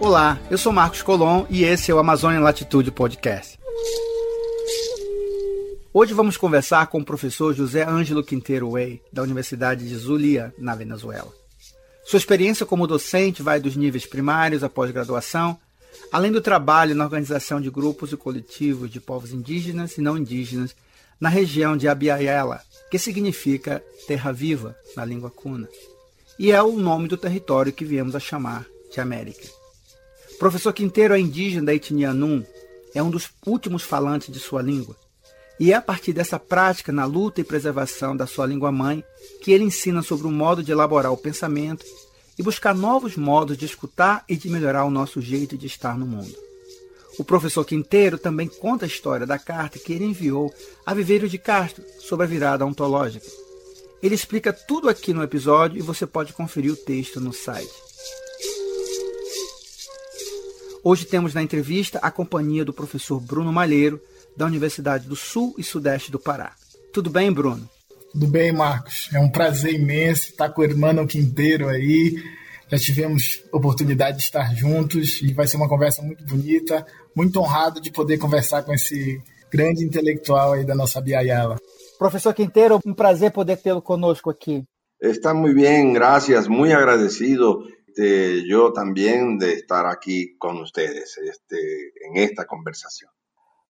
Olá, eu sou Marcos Colom e esse é o Amazônia Latitude Podcast. Hoje vamos conversar com o professor José Ângelo Quinteiro Way, da Universidade de Zulia, na Venezuela. Sua experiência como docente vai dos níveis primários à pós-graduação, além do trabalho na organização de grupos e coletivos de povos indígenas e não indígenas na região de Abiaiela, que significa terra viva na língua cuna, e é o nome do território que viemos a chamar de América. Professor Quinteiro é indígena da etnia Num, é um dos últimos falantes de sua língua, e é a partir dessa prática na luta e preservação da sua língua mãe que ele ensina sobre o modo de elaborar o pensamento e buscar novos modos de escutar e de melhorar o nosso jeito de estar no mundo. O professor Quinteiro também conta a história da carta que ele enviou a Viveiro de Castro sobre a virada ontológica. Ele explica tudo aqui no episódio e você pode conferir o texto no site. Hoje temos na entrevista a companhia do professor Bruno Malheiro, da Universidade do Sul e Sudeste do Pará. Tudo bem, Bruno? Tudo bem, Marcos. É um prazer imenso estar com o irmão Quinteiro aí. Já tivemos oportunidade de estar juntos e vai ser uma conversa muito bonita. Muito honrado de poder conversar com esse grande intelectual aí da nossa Biayala. Professor Quinteiro, um prazer poder tê-lo conosco aqui. Está muy bien, gracias, muy agradecido este, yo también de estar aquí con ustedes este, en esta conversación.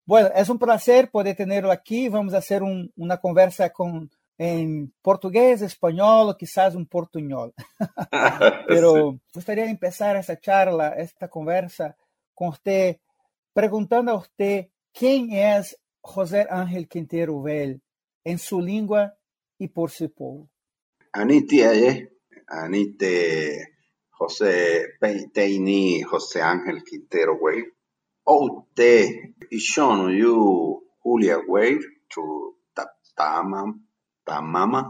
Bueno, es un placer poder tenerlo aquí. Vamos a hacer un, una conversa con, en portugués, español o quizás un portuñol. Pero sí. gustaría empezar esa charla, esta conversa con usted, preguntando a usted quién es José Ángel Quintero Vel en su lengua y por su pueblo. Anite, Anite José Peiteini José Ángel Quintero Vel. Oute Ishono Yu Julia Weir to Taptama Tamama.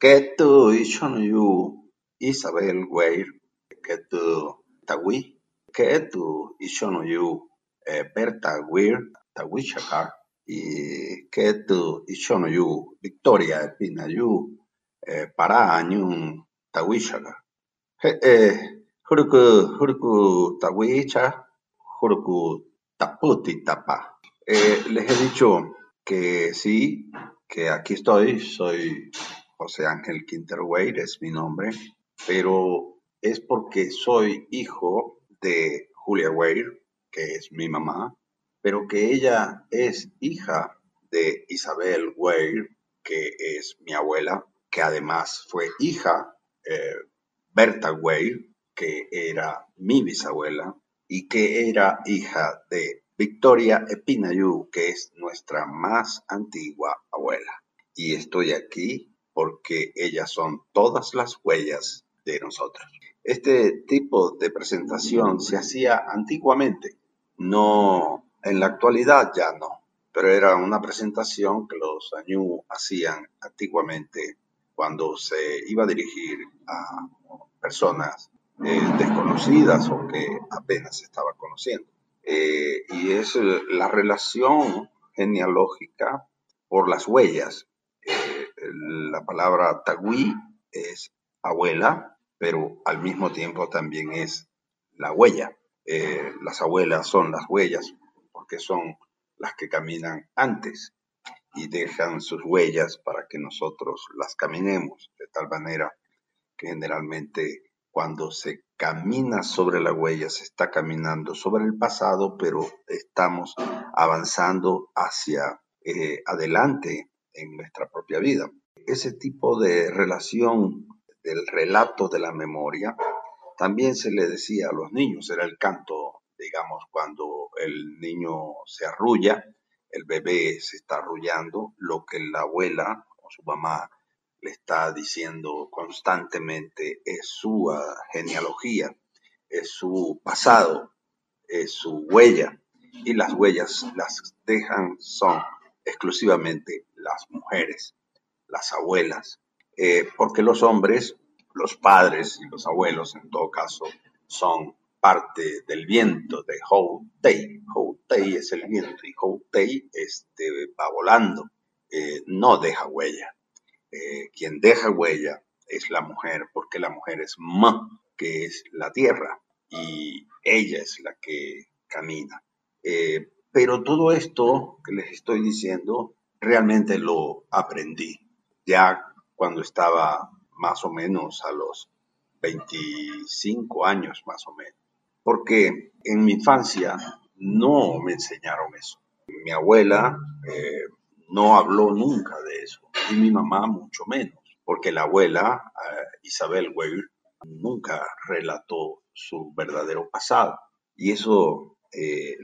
Ketu Ishono Yu Isabel Weir. Ketu Tawi. Ketu Ishono Yu Berta Weir Tawichakar. Y Ketu Ishono Yu Victoria Pina Yu Para Anyun Tawichakar. Huruku Huruku Tawicha. Huruku Taputi Tapa. Eh, les he dicho que sí, que aquí estoy, soy José Ángel Quintero Weir, es mi nombre, pero es porque soy hijo de Julia Weir, que es mi mamá, pero que ella es hija de Isabel Weir, que es mi abuela, que además fue hija eh, Berta Weir, que era mi bisabuela, y que era hija de Victoria Epinayú, que es nuestra más antigua abuela. Y estoy aquí porque ellas son todas las huellas de nosotros. Este tipo de presentación se hacía antiguamente, no en la actualidad ya no, pero era una presentación que los añú hacían antiguamente cuando se iba a dirigir a personas eh, desconocidas o que apenas se estaba conociendo. Eh, y es la relación genealógica por las huellas. Eh, la palabra tagui es abuela, pero al mismo tiempo también es la huella. Las abuelas son las huellas porque son las que caminan antes y dejan sus huellas para que nosotros las caminemos, de tal manera que generalmente cuando se camina sobre la huella, se está caminando sobre el pasado, pero estamos avanzando hacia eh, adelante en nuestra propia vida. Ese tipo de relación del relato de la memoria también se le decía a los niños, era el canto, digamos, cuando el niño se arrulla, el bebé se está arrullando, lo que la abuela o su mamá le está diciendo constantemente es su uh, genealogía, es su pasado, es su huella, y las huellas las dejan son exclusivamente las mujeres, las abuelas, eh, porque los hombres, los padres y los abuelos en todo caso, son parte del viento de Houtei. Houtei es el viento y Houtei este, va volando, eh, no deja huella. Eh, quien deja huella es la mujer, porque la mujer es ma, que es la tierra, y ella es la que camina. Eh, pero todo esto que les estoy diciendo realmente lo aprendí ya cuando estaba más o menos a los 25 años más o menos, porque en mi infancia no me enseñaron eso. Mi abuela eh, no habló nunca de eso y mi mamá mucho menos, porque la abuela, eh, Isabel Weir, nunca relató su verdadero pasado y eso eh,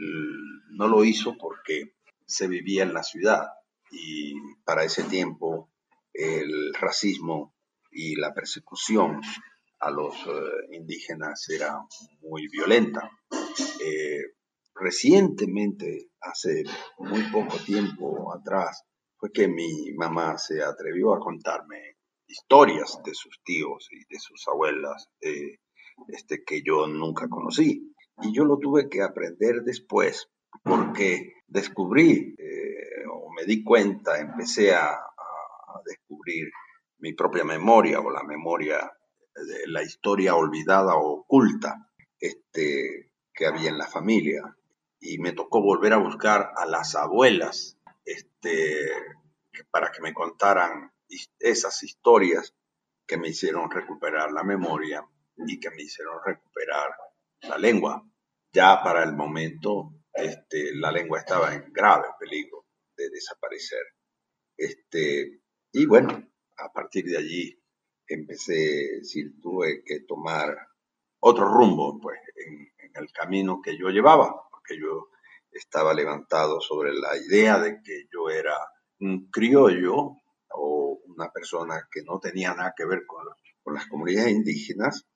no lo hizo porque se vivía en la ciudad y para ese tiempo el racismo y la persecución a los indígenas era muy violenta. Recientemente, hace muy poco tiempo atrás, fue que mi mamá se atrevió a contarme historias de sus tíos y de sus abuelas este, que yo nunca conocí. Y yo lo tuve que aprender después porque descubrí eh, o me di cuenta, empecé a, descubrir mi propia memoria o la memoria de la historia olvidada o oculta este, que había en la familia. Y me tocó volver a buscar a las abuelas este, para que me contaran esas historias que me hicieron recuperar la memoria y que me hicieron recuperar la lengua. Ya para el momento este, la lengua estaba en grave peligro de desaparecer. Este, y bueno, a partir de allí empecé, si tuve que tomar otro rumbo, pues, en, el camino que yo llevaba, porque yo estaba levantado sobre la idea de que yo era un criollo o una persona que no tenía nada que ver con, con las comunidades indígenas,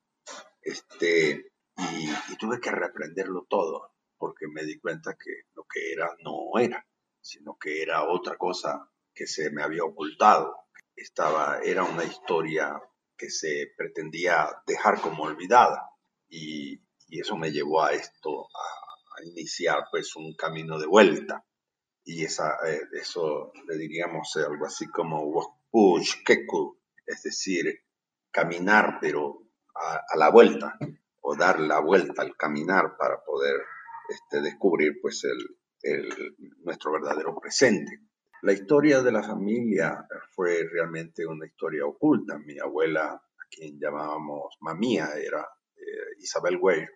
este, y, tuve que reaprenderlo todo, porque me di cuenta que lo que era no era, sino que era otra cosa que se me había ocultado. Estaba, era una historia que se pretendía dejar como olvidada y, eso me llevó a esto, iniciar pues un camino de vuelta y esa, eh, eso le diríamos algo así como keku, es decir, caminar pero a la vuelta, o dar la vuelta al caminar para poder este, descubrir pues el, nuestro verdadero presente. La historia de la familia fue realmente una historia oculta. Mi abuela, a quien llamábamos mamía, era eh, Isabel Weir.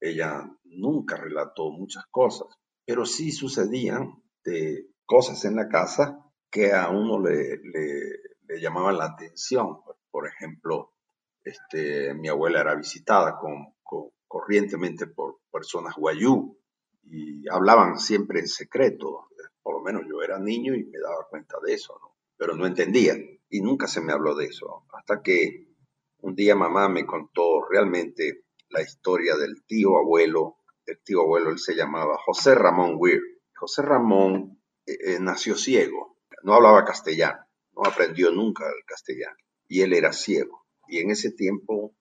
Ella nunca relató muchas cosas, pero sí sucedían de cosas en la casa que a uno le, llamaban la atención. Por ejemplo, este, mi abuela era visitada con, corrientemente por personas guayú y hablaban siempre en secreto. Por lo menos yo era niño y me daba cuenta de eso, pero no entendía y nunca se me habló de eso. Hasta que un día mamá me contó realmente la historia del tío abuelo. El tío abuelo él se llamaba José Ramón Weir. José Ramón eh, eh, nació ciego, no hablaba castellano, no aprendió nunca el castellano y él era ciego y en ese tiempo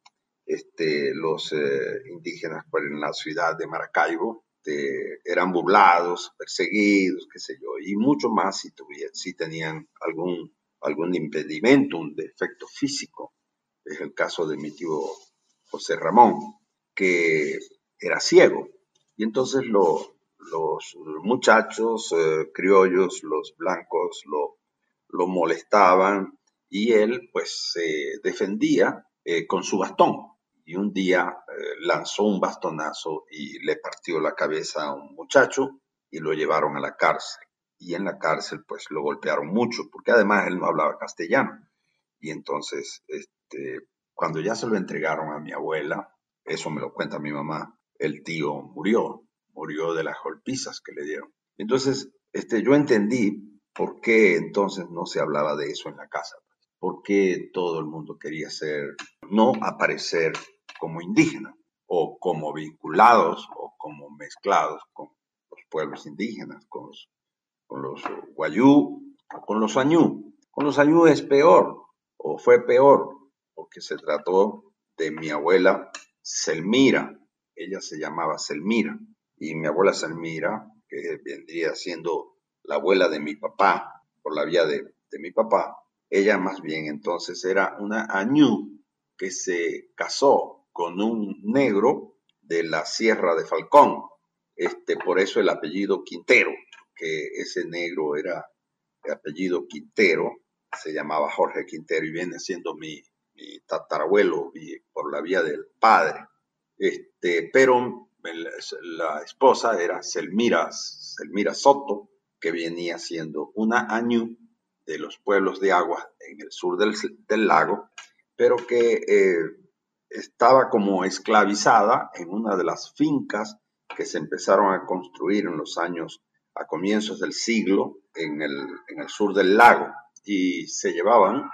este, los eh, indígenas pues, en la ciudad de Maracaibo este, eran burlados, perseguidos, qué sé yo, y mucho más si, tuvieran, si tenían algún, algún impedimento, un defecto físico. Es el caso de mi tío José Ramón, que era ciego. Y entonces los muchachos eh, criollos, los blancos, lo, lo molestaban y él pues se defendía eh, con su bastón. Y un día eh, lanzó un bastonazo y le partió la cabeza a un muchacho y lo llevaron a la cárcel. Y en la cárcel pues lo golpearon mucho porque además él no hablaba castellano. Y entonces, este, cuando ya se lo entregaron a mi abuela, eso me lo cuenta mi mamá, el tío murió, murió de las golpizas que le dieron. Entonces, este, yo entendí por qué entonces no se hablaba de eso en la casa por qué todo el mundo quería ser, no aparecer como indígena o como vinculados o como mezclados con los pueblos indígenas, con los, con los guayú o con los añú. Con los añú es peor o fue peor porque se trató de mi abuela Selmira. Ella se llamaba Selmira y mi abuela Selmira, que vendría siendo la abuela de mi papá, por la vía de, mi papá, ella más bien entonces era una añú que se casó con un negro de la Sierra de Falcón. Este, por eso el apellido Quintero, que ese negro era el apellido Quintero, se llamaba Jorge Quintero y viene siendo mi, mi tatarabuelo por la vía del padre. Este, pero la esposa era Selmira, Selmira Soto, que venía siendo una añú de los pueblos de agua en el sur del, lago, pero que eh, estaba como esclavizada en una de las fincas que se empezaron a construir en los años a comienzos del siglo en el, en el sur del lago y se llevaban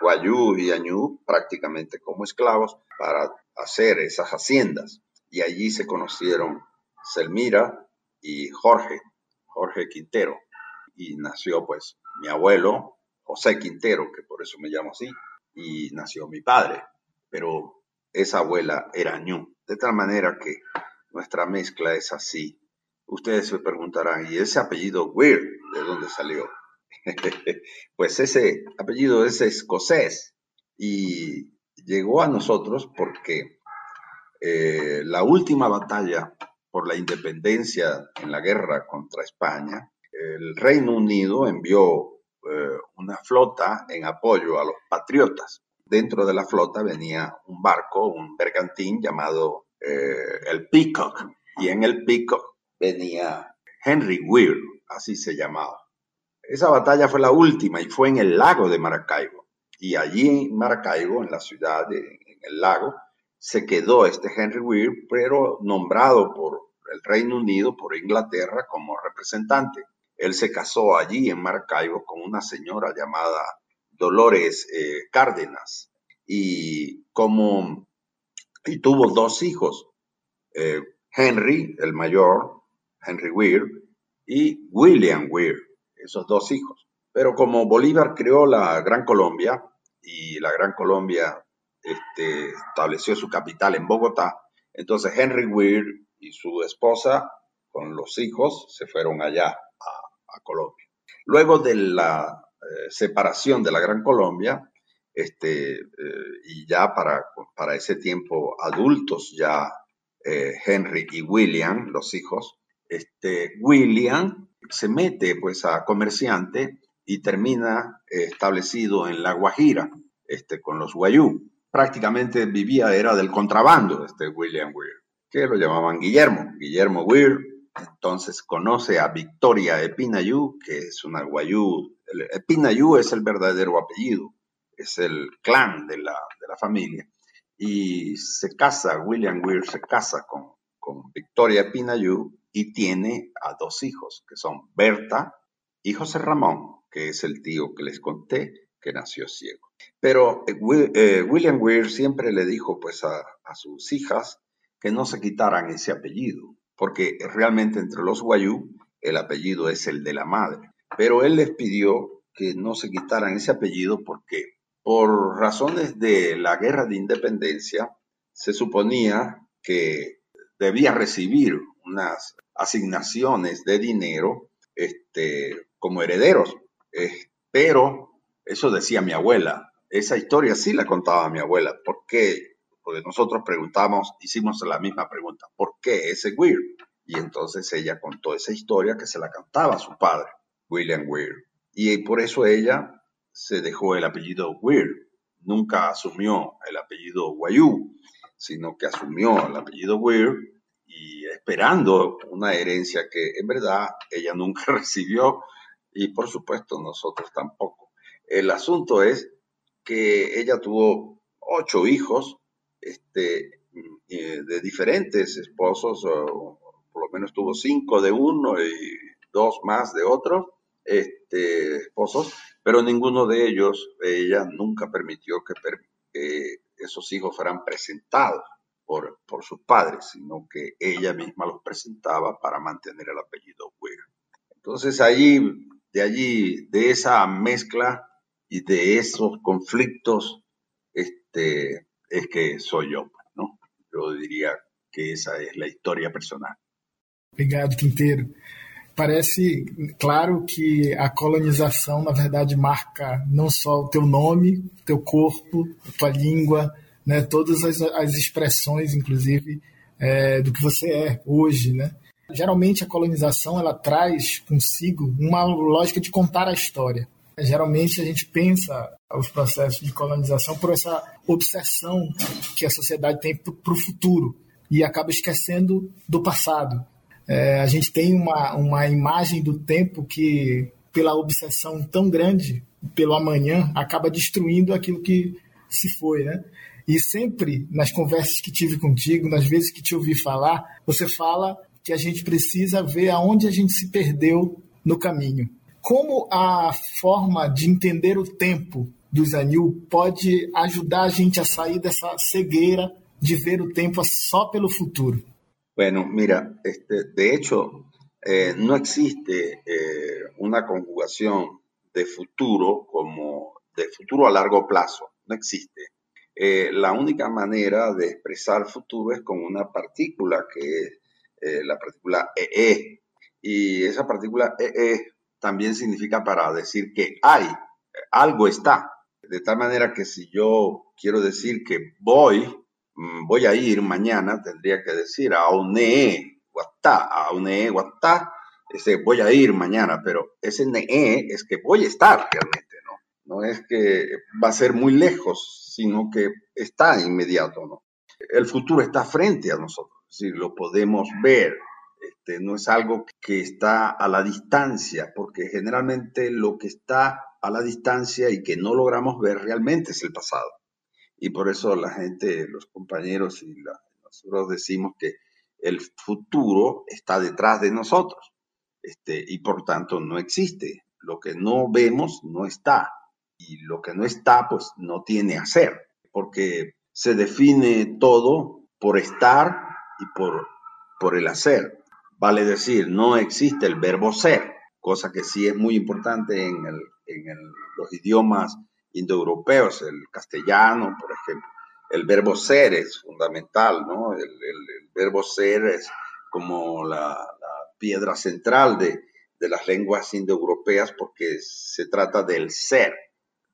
guayú y añú prácticamente como esclavos para hacer esas haciendas. Y allí se conocieron Selmira y Jorge, Jorge Quintero. Y nació pues mi abuelo, José Quintero, que por eso me llamo así, y nació mi padre. Pero esa abuela era ñu. De tal manera que nuestra mezcla es así. Ustedes se preguntarán, ¿y ese apellido Weir de dónde salió? pues ese apellido es escocés y llegó a nosotros porque eh, la última batalla por la independencia en la guerra contra España, el Reino Unido envió eh, una flota en apoyo a los patriotas. Dentro de la flota venía un barco, un bergantín llamado eh, el Peacock, y en el Peacock venía Henry Weir, así se llamaba. Esa batalla fue la última y fue en el lago de Maracaibo. Y allí en Maracaibo, en la ciudad, de, en el lago, se quedó este Henry Weir, pero nombrado por el Reino Unido, por Inglaterra, como representante. Él se casó allí en Maracaibo con una señora llamada Dolores eh, Cárdenas y como y tuvo dos hijos, eh, Henry, el mayor, Henry Weir, y William Weir esos dos hijos. Pero como Bolívar creó la Gran Colombia y la Gran Colombia este, estableció su capital en Bogotá, entonces Henry Weir y su esposa con los hijos se fueron allá a, Colombia. Luego de la eh, separación de la Gran Colombia, este, eh, y ya para, para ese tiempo adultos ya eh, Henry y William, los hijos, este, William se mete pues a comerciante y termina eh, establecido en La Guajira, este, con los guayú. Prácticamente vivía, era del contrabando, este William Weir, que lo llamaban Guillermo, Guillermo Weir. Entonces conoce a Victoria Epinayú, que es una guayú. Epinayú es el verdadero apellido, es el clan de la, de la familia. Y se casa, William Weir se casa con, con Victoria Epinayú y tiene a dos hijos, que son Berta y José Ramón, que es el tío que les conté, que nació ciego. Pero eh, eh, William Weir siempre le dijo pues a, sus hijas que no se quitaran ese apellido, porque realmente entre los Guayú el apellido es el de la madre. Pero él les pidió que no se quitaran ese apellido porque por razones de la guerra de independencia se suponía que debía recibir unas asignaciones de dinero este, como herederos. Pero eso decía mi abuela. Esa historia sí la contaba mi abuela. ¿Por qué? Porque nosotros preguntamos, hicimos la misma pregunta. ¿Por qué ese Weir? Y entonces ella contó esa historia que se la cantaba a su padre, William Weir. Y por eso ella se dejó el apellido Weir. Nunca asumió el apellido Guayú, sino que asumió el apellido Weir y esperando una herencia que en verdad ella nunca recibió y por supuesto nosotros tampoco. El asunto es que ella tuvo ocho hijos este, eh, de diferentes esposos, o por lo menos tuvo cinco de uno y dos más de otro este, esposos, pero ninguno de ellos, ella nunca permitió que, que esos hijos fueran presentados por, sus padres, sino que ella misma los presentaba para mantener el apellido Weir. Entonces allí, de allí, de esa mezcla y de esos conflictos, este, es que soy yo, ¿no? Yo diría que esa es la historia personal. Obrigado, Quinteiro. Parece claro que a colonização, na verdade, marca não só o teu nome, teu corpo, a tua língua, né, todas as, as expressões, inclusive, é, do que você é hoje, né? Geralmente a colonização ela traz consigo uma lógica de contar a história. Geralmente a gente pensa os processos de colonização por essa obsessão que a sociedade tem para o futuro e acaba esquecendo do passado. É, a gente tem uma, uma imagem do tempo que, pela obsessão tão grande pelo amanhã, acaba destruindo aquilo que se foi, né? E sempre nas conversas que tive contigo, nas vezes que te ouvi falar, você fala que a gente precisa ver aonde a gente se perdeu no caminho. Como a forma de entender o tempo do Zanil pode ajudar a gente a sair dessa cegueira de ver o tempo só pelo futuro? Bueno, mira, este, de hecho, eh, no existe eh, una conjugación de futuro como de futuro a largo plazo, no existe. Eh, la única manera de expresar futuro es con una partícula que es eh, la partícula EE. Y esa partícula EE también significa para decir que hay, algo está. De tal manera que si yo quiero decir que voy, mm, voy a ir mañana, tendría que decir a une guatá, a une guatá, ese voy a ir mañana, pero ese ne es que voy a estar realmente, ¿no? Es que va a ser muy lejos, sino que está inmediato, ¿no? El futuro está frente a nosotros si lo podemos ver. Este, no es algo que está a la distancia, porque generalmente lo que está a la distancia y que no logramos ver realmente es el pasado. Y por eso la gente, los compañeros y nosotros decimos que el futuro está detrás de nosotros este, y por tanto no existe. Lo que no vemos no está y lo que no está pues no tiene hacer, porque se define todo por estar y por, por el hacer. Vale decir, no existe el verbo ser, cosa que sí es muy importante en, los idiomas indoeuropeos, el castellano, por ejemplo. El verbo ser es fundamental, ¿no? El, verbo ser es como la, piedra central de, de, las lenguas indoeuropeas porque se trata del ser,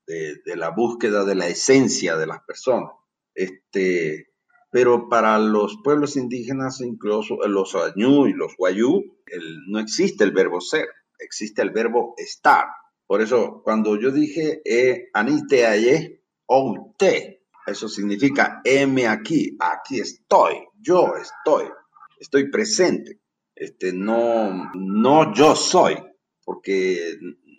de, la búsqueda de la esencia de las personas. Este, pero para los pueblos indígenas, incluso los Añú y los Guayú, no existe el verbo ser, existe el verbo estar. Por eso, cuando yo dije e anite aye te, eso significa heme aquí, aquí estoy, yo estoy, estoy presente. Este, no, no yo soy, porque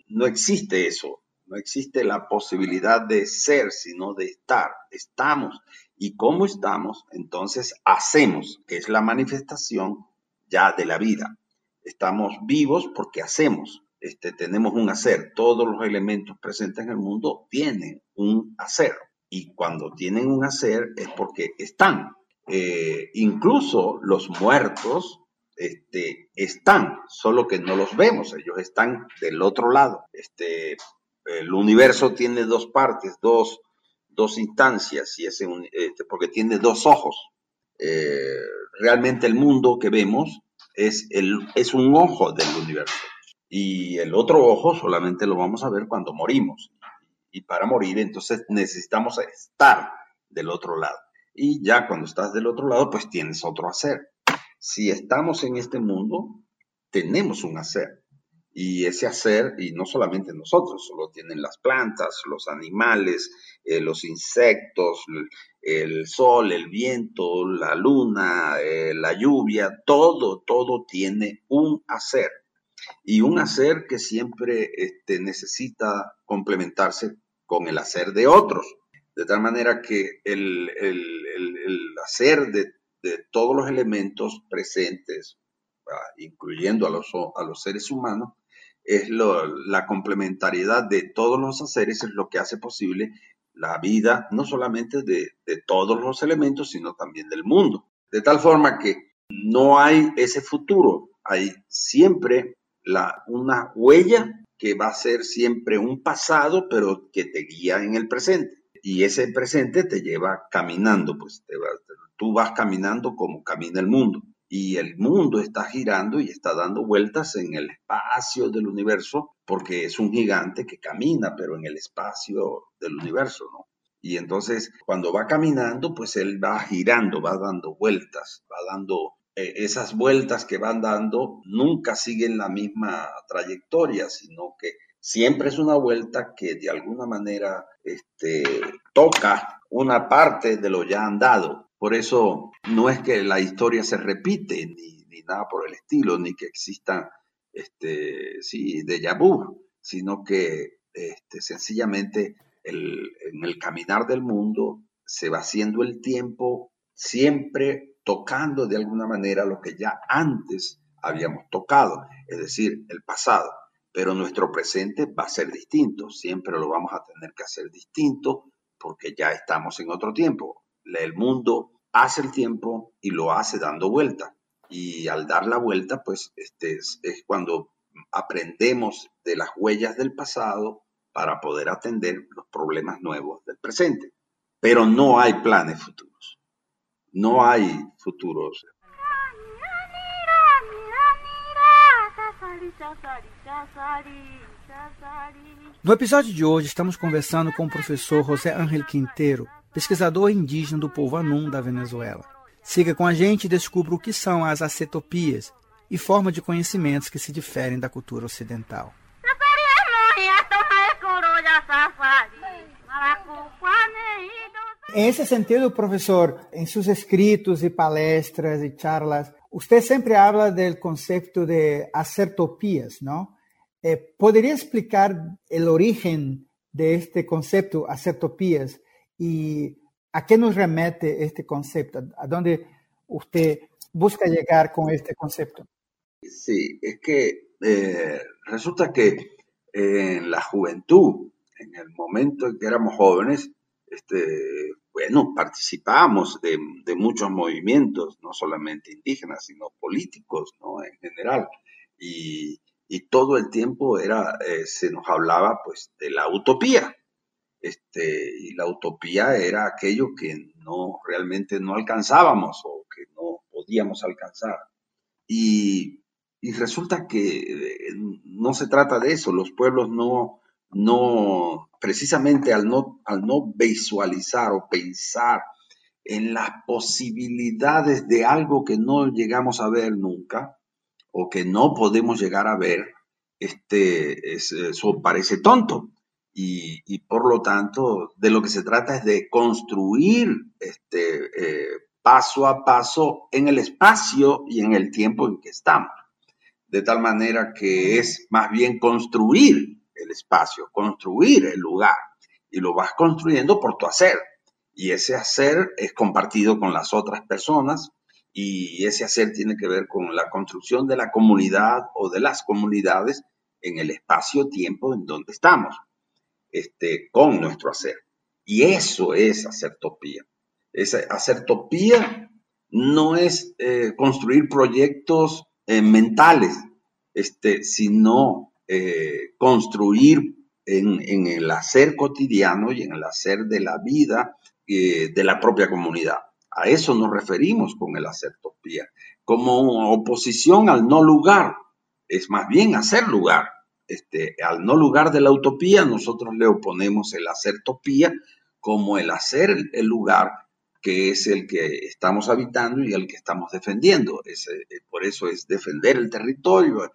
no existe eso, no existe la posibilidad de ser, sino de estar. Estamos y cómo estamos, entonces hacemos, que es la manifestación ya de la vida. Estamos vivos porque hacemos, este, tenemos un hacer. Todos los elementos presentes en el mundo tienen un hacer. Y cuando tienen un hacer es porque están. Eh, incluso los muertos este, están, solo que no los vemos, ellos están del otro lado. Este, el universo tiene dos partes, dos, dos instancias, y ese, este, porque tiene dos ojos. Eh, realmente el mundo que vemos es, el, es un ojo del universo. Y el otro ojo solamente lo vamos a ver cuando morimos. Y para morir, entonces necesitamos estar del otro lado. Y ya cuando estás del otro lado, pues tienes otro hacer. Si estamos en este mundo, tenemos un hacer y ese hacer, y no solamente nosotros, lo tienen las plantas, los animales, eh, los insectos, el, sol, el viento, la luna, eh, la lluvia, todo, todo tiene un hacer. Y un hacer que siempre este, necesita complementarse con el hacer de otros. De tal manera que el, hacer de, todos los elementos presentes, ah, incluyendo a los, a los seres humanos, es la complementariedad de todos los haceres, es lo que hace posible la vida, no solamente de, todos los elementos, sino también del mundo. De tal forma que no hay ese futuro, hay siempre una huella que va a ser siempre un pasado, pero que te guía en el presente. Y ese presente te lleva caminando, pues tú vas caminando como camina el mundo y el mundo está girando y está dando vueltas en el espacio del universo porque es un gigante que camina, pero en el espacio del universo, ¿no? Y entonces, cuando va caminando, pues él va girando, va dando vueltas, va dando eh, esas vueltas que van dando, nunca siguen la misma trayectoria, sino que siempre es una vuelta que de alguna manera este, toca una parte de lo ya andado. Por eso no es que la historia se repite, ni, ni nada por el estilo, ni que existan este, sí, de vu, sino que este, sencillamente en el caminar del mundo se va haciendo el tiempo siempre tocando de alguna manera lo que ya antes habíamos tocado, es decir, el pasado. Pero nuestro presente va a ser distinto, siempre lo vamos a tener que hacer distinto porque ya estamos en otro tiempo. El mundo hace el tiempo y lo hace dando vuelta. Y al dar la vuelta, pues este es cuando aprendemos de las huellas del pasado para poder atender los problemas nuevos del presente. Pero no hay planes futuros. No hay futuros. No episódio de hoje, estamos conversando com o professor José Ángel Quinteiro, pesquisador indígena do povo Anum da Venezuela. Siga com a gente e descubra o que são as acetopias e forma de conhecimentos que se diferem da cultura ocidental. En ese sentido, profesor, en sus escritos y palestras y charlas, usted siempre habla del concepto de acertopías, ¿no? Eh, ¿Podría explicar el origen de este concepto, acertopías, y a qué nos remete este concepto? ¿A dónde usted busca llegar con este concepto? Sí, es que eh, resulta que en la juventud, en el momento en que éramos jóvenes, este, bueno, participábamos de, muchos movimientos, no solamente indígenas, sino políticos, ¿no? En general. Y, todo el tiempo era, eh, se nos hablaba, pues, de la utopía. Este, y la utopía era aquello que no, realmente no alcanzábamos o que no podíamos alcanzar. Y y resulta que eh, no se trata de eso, los pueblos no, no, precisamente al no, al no visualizar o pensar en las posibilidades de algo que no llegamos a ver nunca o que no podemos llegar a ver, este, eso parece tonto. Y, por lo tanto, de lo que se trata es de construir este, eh, paso a paso en el espacio y en el tiempo en que estamos de tal manera que es más bien construir el espacio, construir el lugar, y lo vas construyendo por tu hacer. Y ese hacer es compartido con las otras personas y ese hacer tiene que ver con la construcción de la comunidad o de las comunidades en el espacio-tiempo en donde estamos, este, con nuestro hacer. Y eso es hacer topía. Esa, hacer topía no es eh, construir proyectos eh, mentales, este, sino eh, construir en, el hacer cotidiano y en el hacer de la vida de la propia comunidad. A eso nos referimos con el hacer topía, como oposición al no lugar, es más bien hacer lugar. Este, al no lugar de la utopía, nosotros le oponemos el hacer topía como el hacer el lugar que es el que estamos habitando y el que estamos defendiendo. Eh, por eso es defender el territorio.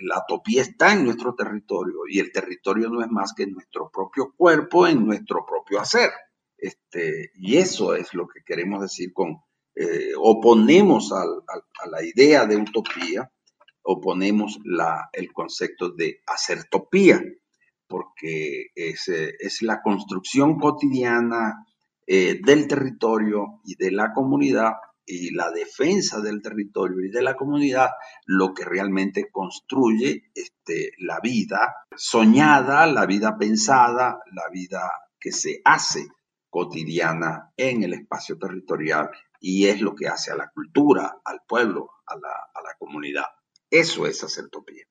la utopía está en nuestro territorio y el territorio no es más que nuestro propio cuerpo, en nuestro propio hacer. Este, y eso es lo que queremos decir con, eh, oponemos a la idea de utopía, oponemos la, el concepto de acertopía, porque es, eh, es la construcción cotidiana, eh, del territorio y de la comunidad y la defensa del territorio y de la comunidad lo que realmente construye este, la vida soñada, la vida pensada, la vida que se hace cotidiana en el espacio territorial y es lo que hace a la cultura, al pueblo, a la comunidad. Eso es hacer utopía.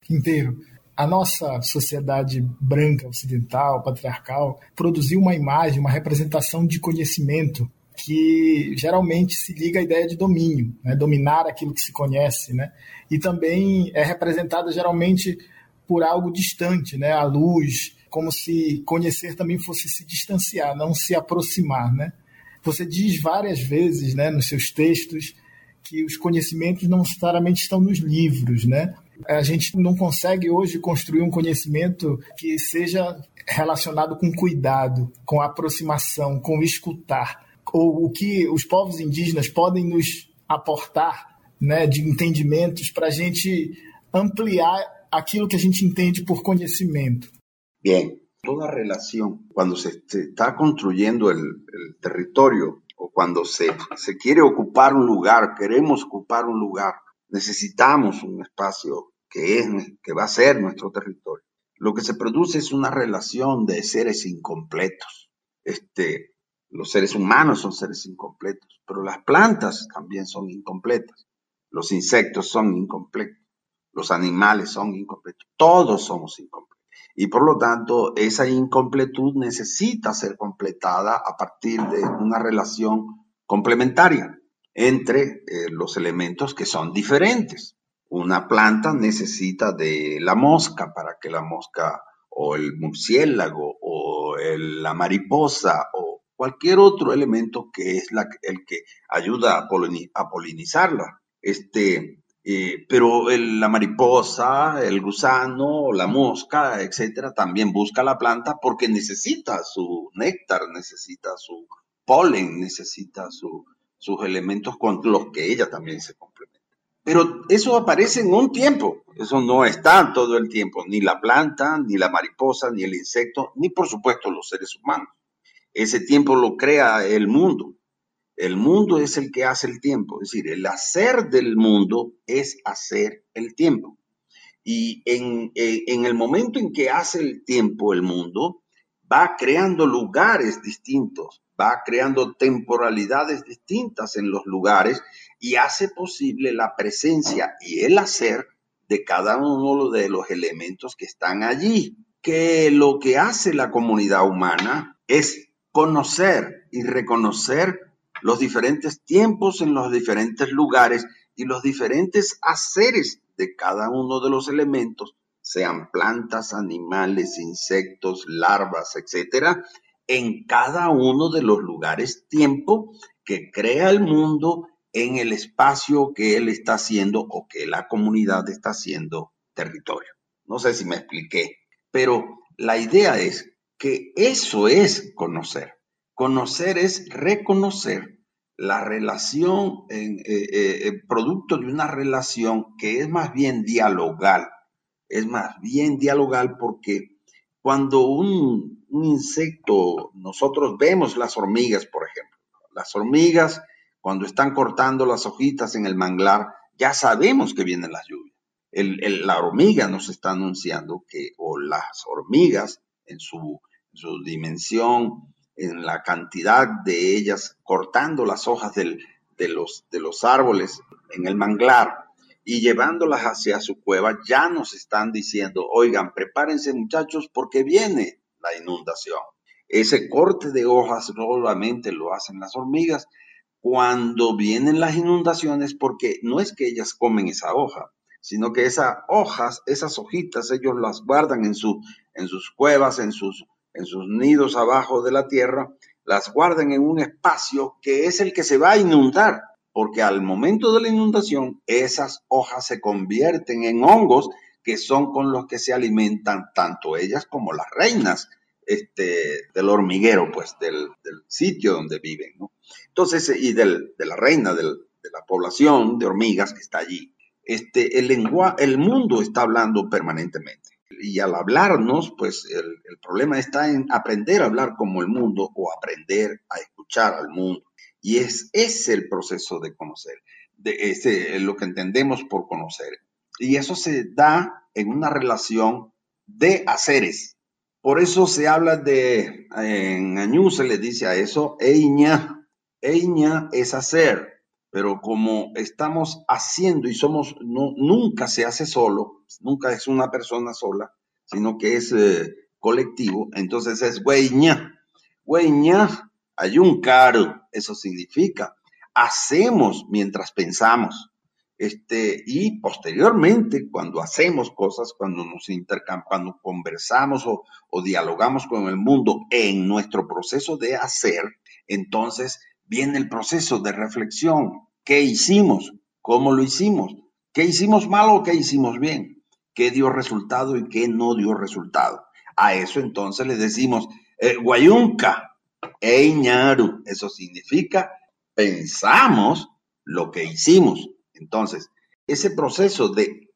Quintero, a nossa sociedade branca, ocidental, patriarcal, produziu uma imagem, uma representação de conhecimento que geralmente se liga à ideia de domínio, né? dominar aquilo que se conhece, né? e também é representada geralmente por algo distante, né? a luz, como se conhecer também fosse se distanciar, não se aproximar, né? Você diz várias vezes, né, nos seus textos, que os conhecimentos não necessariamente estão nos livros, né? A gente não consegue hoje construir um conhecimento que seja relacionado com cuidado, com aproximação, com escutar, ou o que os povos indígenas podem nos aportar, né, de entendimentos para a gente ampliar aquilo que a gente entende por conhecimento. Bien, toda relación, cuando se, está construyendo el, el territorio cuando se, se quiere ocupar un lugar, queremos ocupar un lugar, necesitamos un espacio que, es, que va a ser nuestro territorio. Lo que se produce es una relación de seres incompletos. Este, los seres humanos son seres incompletos, pero las plantas también son incompletas. Los insectos son incompletos. Los animales son incompletos. Todos somos incompletos. Y por lo tanto, esa incompletud necesita ser completada a partir de una relación complementaria entre eh, los elementos que son diferentes. Una planta necesita de la mosca para que la mosca o el murciélago o la mariposa o cualquier otro elemento que es el que ayuda a, a polinizarla. Este, eh, pero la mariposa, el gusano, la mosca, etcétera, también busca la planta porque necesita su néctar, necesita su polen, necesita sus elementos con los que ella también se complementa. Pero eso aparece en un tiempo, eso no está todo el tiempo, ni la planta, ni la mariposa, ni el insecto, ni por supuesto los seres humanos. Ese tiempo lo crea el mundo. El mundo es el que hace el tiempo, es decir, el hacer del mundo es hacer el tiempo. Y en, en, el momento en que hace el tiempo el mundo, va creando lugares distintos, va creando temporalidades distintas en los lugares y hace posible la presencia y el hacer de cada uno de los elementos que están allí. Que lo que hace la comunidad humana es conocer y reconocer los diferentes tiempos en los diferentes lugares y los diferentes haceres de cada uno de los elementos, sean plantas, animales, insectos, larvas, etcétera, en cada uno de los lugares tiempo que crea el mundo en el espacio que él está haciendo o que la comunidad está haciendo territorio. No sé si me expliqué, pero la idea es que eso es conocer. Conocer es reconocer la relación, en, eh, eh, producto de una relación que es más bien dialogal, es más bien dialogal porque cuando un, insecto, nosotros vemos las hormigas, por ejemplo, las hormigas cuando están cortando las hojitas en el manglar, ya sabemos que vienen las lluvias. La hormiga nos está anunciando que, o las hormigas en su dimensión en la cantidad de ellas cortando las hojas de, los, árboles en el manglar y llevándolas hacia su cueva, ya nos están diciendo, oigan, prepárense muchachos porque viene la inundación. Ese corte de hojas solamente lo hacen las hormigas cuando vienen las inundaciones porque no es que ellas comen esa hoja, sino que esas hojas, esas hojitas, ellos las guardan en, en sus cuevas, en sus en sus nidos abajo de la tierra, las guardan en un espacio que es el que se va a inundar, porque al momento de la inundación esas hojas se convierten en hongos que son con los que se alimentan tanto ellas como las reinas este, del hormiguero, pues del, sitio donde viven. Entonces, y del, de la reina de la población de hormigas que está allí. Este, el, lengua, el mundo está hablando permanentemente y al hablarnos, pues el, problema está en aprender a hablar como el mundo o aprender a escuchar al mundo. Y es ese el proceso de conocer, de ese, lo que entendemos por conocer. Y eso se da en una relación de haceres. Por eso se habla de, en Añú se le dice a eso, eiña. Eiña es hacer, pero como estamos haciendo y somos, no, nunca se hace solo, nunca es una persona sola, sino que es eh, colectivo, entonces es hueña. Hueña, hay un caro, eso significa, hacemos mientras pensamos. Este, y posteriormente, cuando hacemos cosas, cuando nos intercambiamos, conversamos o, o dialogamos con el mundo en nuestro proceso de hacer, entonces viene el proceso de reflexión. ¿Qué hicimos? ¿Cómo lo hicimos? ¿Qué hicimos mal o qué hicimos bien? ¿Qué dio resultado y qué no dio resultado? A eso entonces le decimos, eh, guayunca, eiñaru. Eso significa pensamos lo que hicimos. Entonces, ese proceso de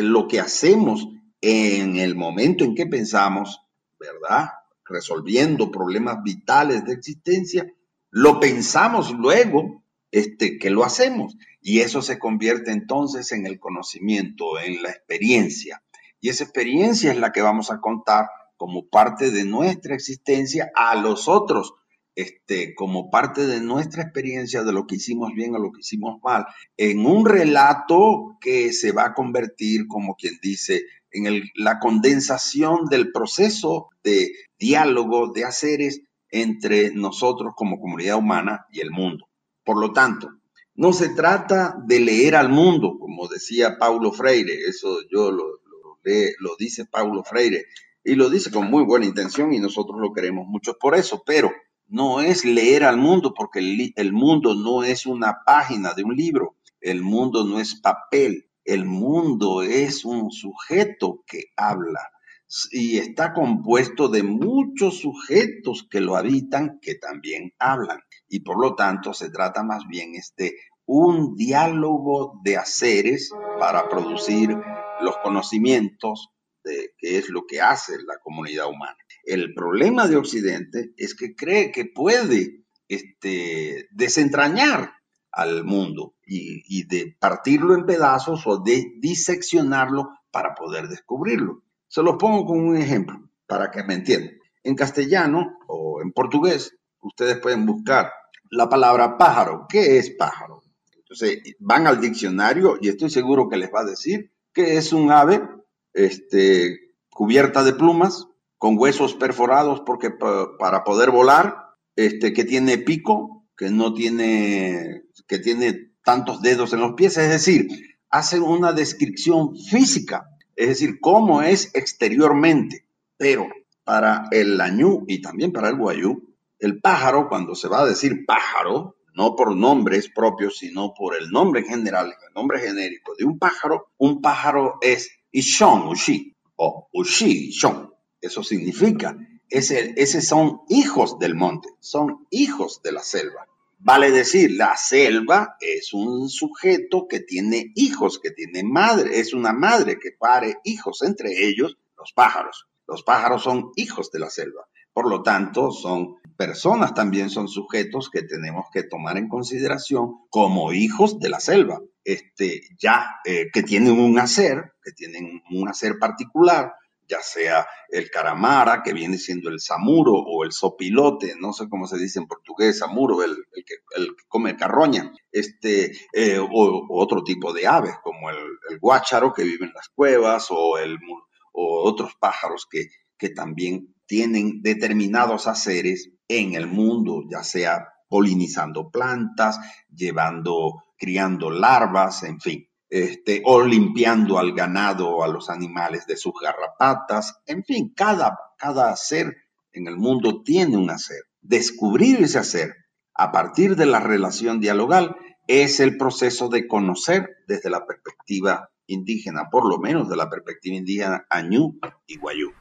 lo que hacemos en el momento en que pensamos, ¿verdad? Resolviendo problemas vitales de existencia, lo pensamos luego este, que lo hacemos. Y eso se convierte entonces en el conocimiento, en la experiencia. Y esa experiencia es la que vamos a contar como parte de nuestra existencia a los otros, este, como parte de nuestra experiencia de lo que hicimos bien o lo que hicimos mal, en un relato que se va a convertir, como quien dice, en la condensación del proceso de diálogo, de haceres entre nosotros como comunidad humana y el mundo. Por lo tanto, no se trata de leer al mundo, como decía Paulo Freire, eso yo lo, lo dice Paulo Freire, y lo dice con muy buena intención y nosotros lo queremos mucho por eso, pero no es leer al mundo porque el, el, mundo no es una página de un libro, el mundo no es papel, el mundo es un sujeto que habla y está compuesto de muchos sujetos que lo habitan que también hablan y por lo tanto se trata más bien este, un diálogo de haceres para producir los conocimientos de qué es lo que hace la comunidad humana. El problema de Occidente es que cree que puede este, desentrañar al mundo y, y, de partirlo en pedazos o de diseccionarlo para poder descubrirlo. Se los pongo como un ejemplo para que me entiendan. En castellano o en portugués, ustedes pueden buscar la palabra pájaro. ¿Qué es pájaro? Entonces van al diccionario y estoy seguro que les va a decir que es un ave este, cubierta de plumas, con huesos perforados porque para poder volar, este, que tiene pico, que no tiene, que tiene tantos dedos en los pies, es decir, hace una descripción física, es decir, cómo es exteriormente, pero para el lañú y también para el guayú, el pájaro, cuando se va a decir pájaro, no por nombres propios, sino por el nombre en general, el nombre genérico de un pájaro, un pájaro es Ishon, Ushi, o Ushi, Ishon. Eso significa, ese, ese son hijos del monte, son hijos de la selva. Vale decir, la selva es un sujeto que tiene hijos, que tiene madre, es una madre que pare hijos, entre ellos los pájaros. Los pájaros son hijos de la selva. Por lo tanto, son personas también, son sujetos que tenemos que tomar en consideración como hijos de la selva, este, ya eh, que tienen un hacer, que tienen un hacer particular, ya sea el caramara, que viene siendo el samuro, o el sopilote, no sé cómo se dice en portugués, samuro, el, que, come carroña, este, eh, o, otro tipo de aves, como el, guácharo, que vive en las cuevas, o, el, o otros pájaros que, que también tienen determinados haceres en el mundo, ya sea polinizando plantas, llevando, criando larvas, en fin este, o limpiando al ganado o a los animales de sus garrapatas. En fin, cada, cada ser en el mundo tiene un hacer. Descubrir ese hacer a partir de la relación dialogal es el proceso de conocer desde la perspectiva indígena, por lo menos de la perspectiva indígena Añú y Guayú.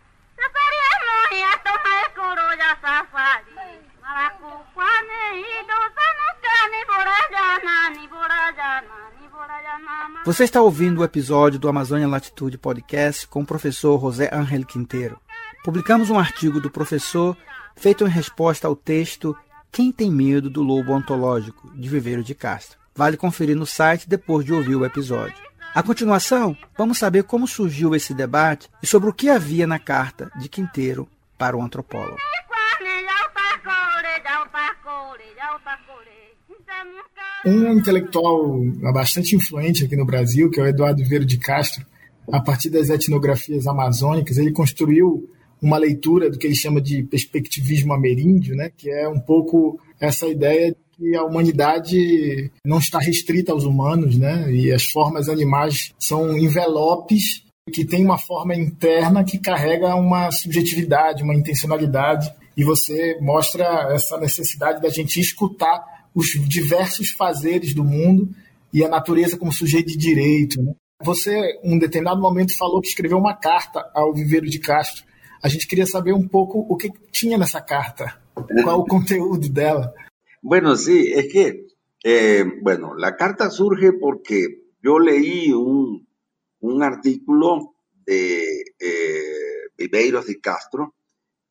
Você está ouvindo o episódio do Amazônia Latitude Podcast com o professor José Ángel Quinteiro. Publicamos um artigo do professor feito em resposta ao texto Quem tem medo do lobo ontológico, de Viveiro de Castro. Vale conferir no site depois de ouvir o episódio. A continuação, vamos saber como surgiu esse debate e sobre o que havia na carta de Quinteiro para o antropólogo. Um intelectual bastante influente aqui no Brasil, que é o Eduardo Vieira de Castro, a partir das etnografias amazônicas, ele construiu uma leitura do que ele chama de perspectivismo ameríndio, né, que é um pouco essa ideia que a humanidade não está restrita aos humanos, né? E as formas animais são envelopes que têm uma forma interna que carrega uma subjetividade, uma intencionalidade, e você mostra essa necessidade da gente escutar os diversos fazeres do mundo e a natureza como sujeito de direito. Né? Você, em um determinado momento, falou que escreveu uma carta ao Viveiro de Castro. A gente queria saber um pouco o que tinha nessa carta, qual o conteúdo dela. Bueno, sí, es que, eh, bueno, carta surge porque yo leí un, un artículo de eh, Viveiros de Castro,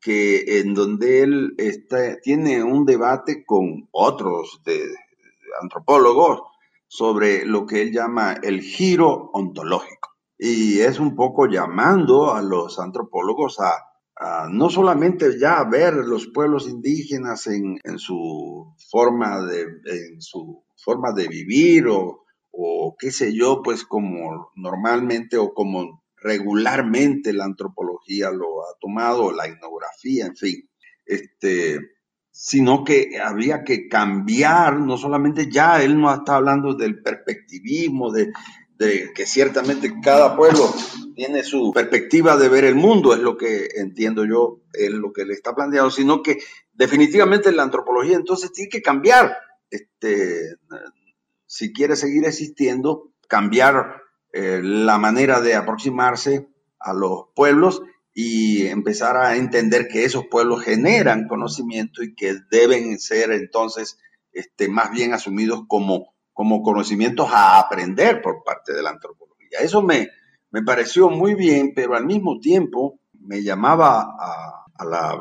que en donde él está, tiene un debate con otros antropólogos sobre lo que él llama el giro ontológico. Y es un poco llamando a los antropólogos a, no solamente ya ver los pueblos indígenas en, su forma de, en su forma de vivir o, o qué sé yo, pues como normalmente o como regularmente la antropología lo ha tomado, la etnografía, en fin, este, sino que había que cambiar, no solamente ya, él no está hablando del perspectivismo, de, que ciertamente cada pueblo tiene su perspectiva de ver el mundo, es lo que entiendo yo, es lo que le está planteando, sino que definitivamente la antropología entonces tiene que cambiar, este, si quiere seguir existiendo, cambiar eh, la manera de aproximarse a los pueblos y empezar a entender que esos pueblos generan conocimiento y que deben ser entonces este, más bien asumidos como, como conocimientos a aprender por parte de la antropología. Eso me, me pareció muy bien, pero al mismo tiempo me llamaba a,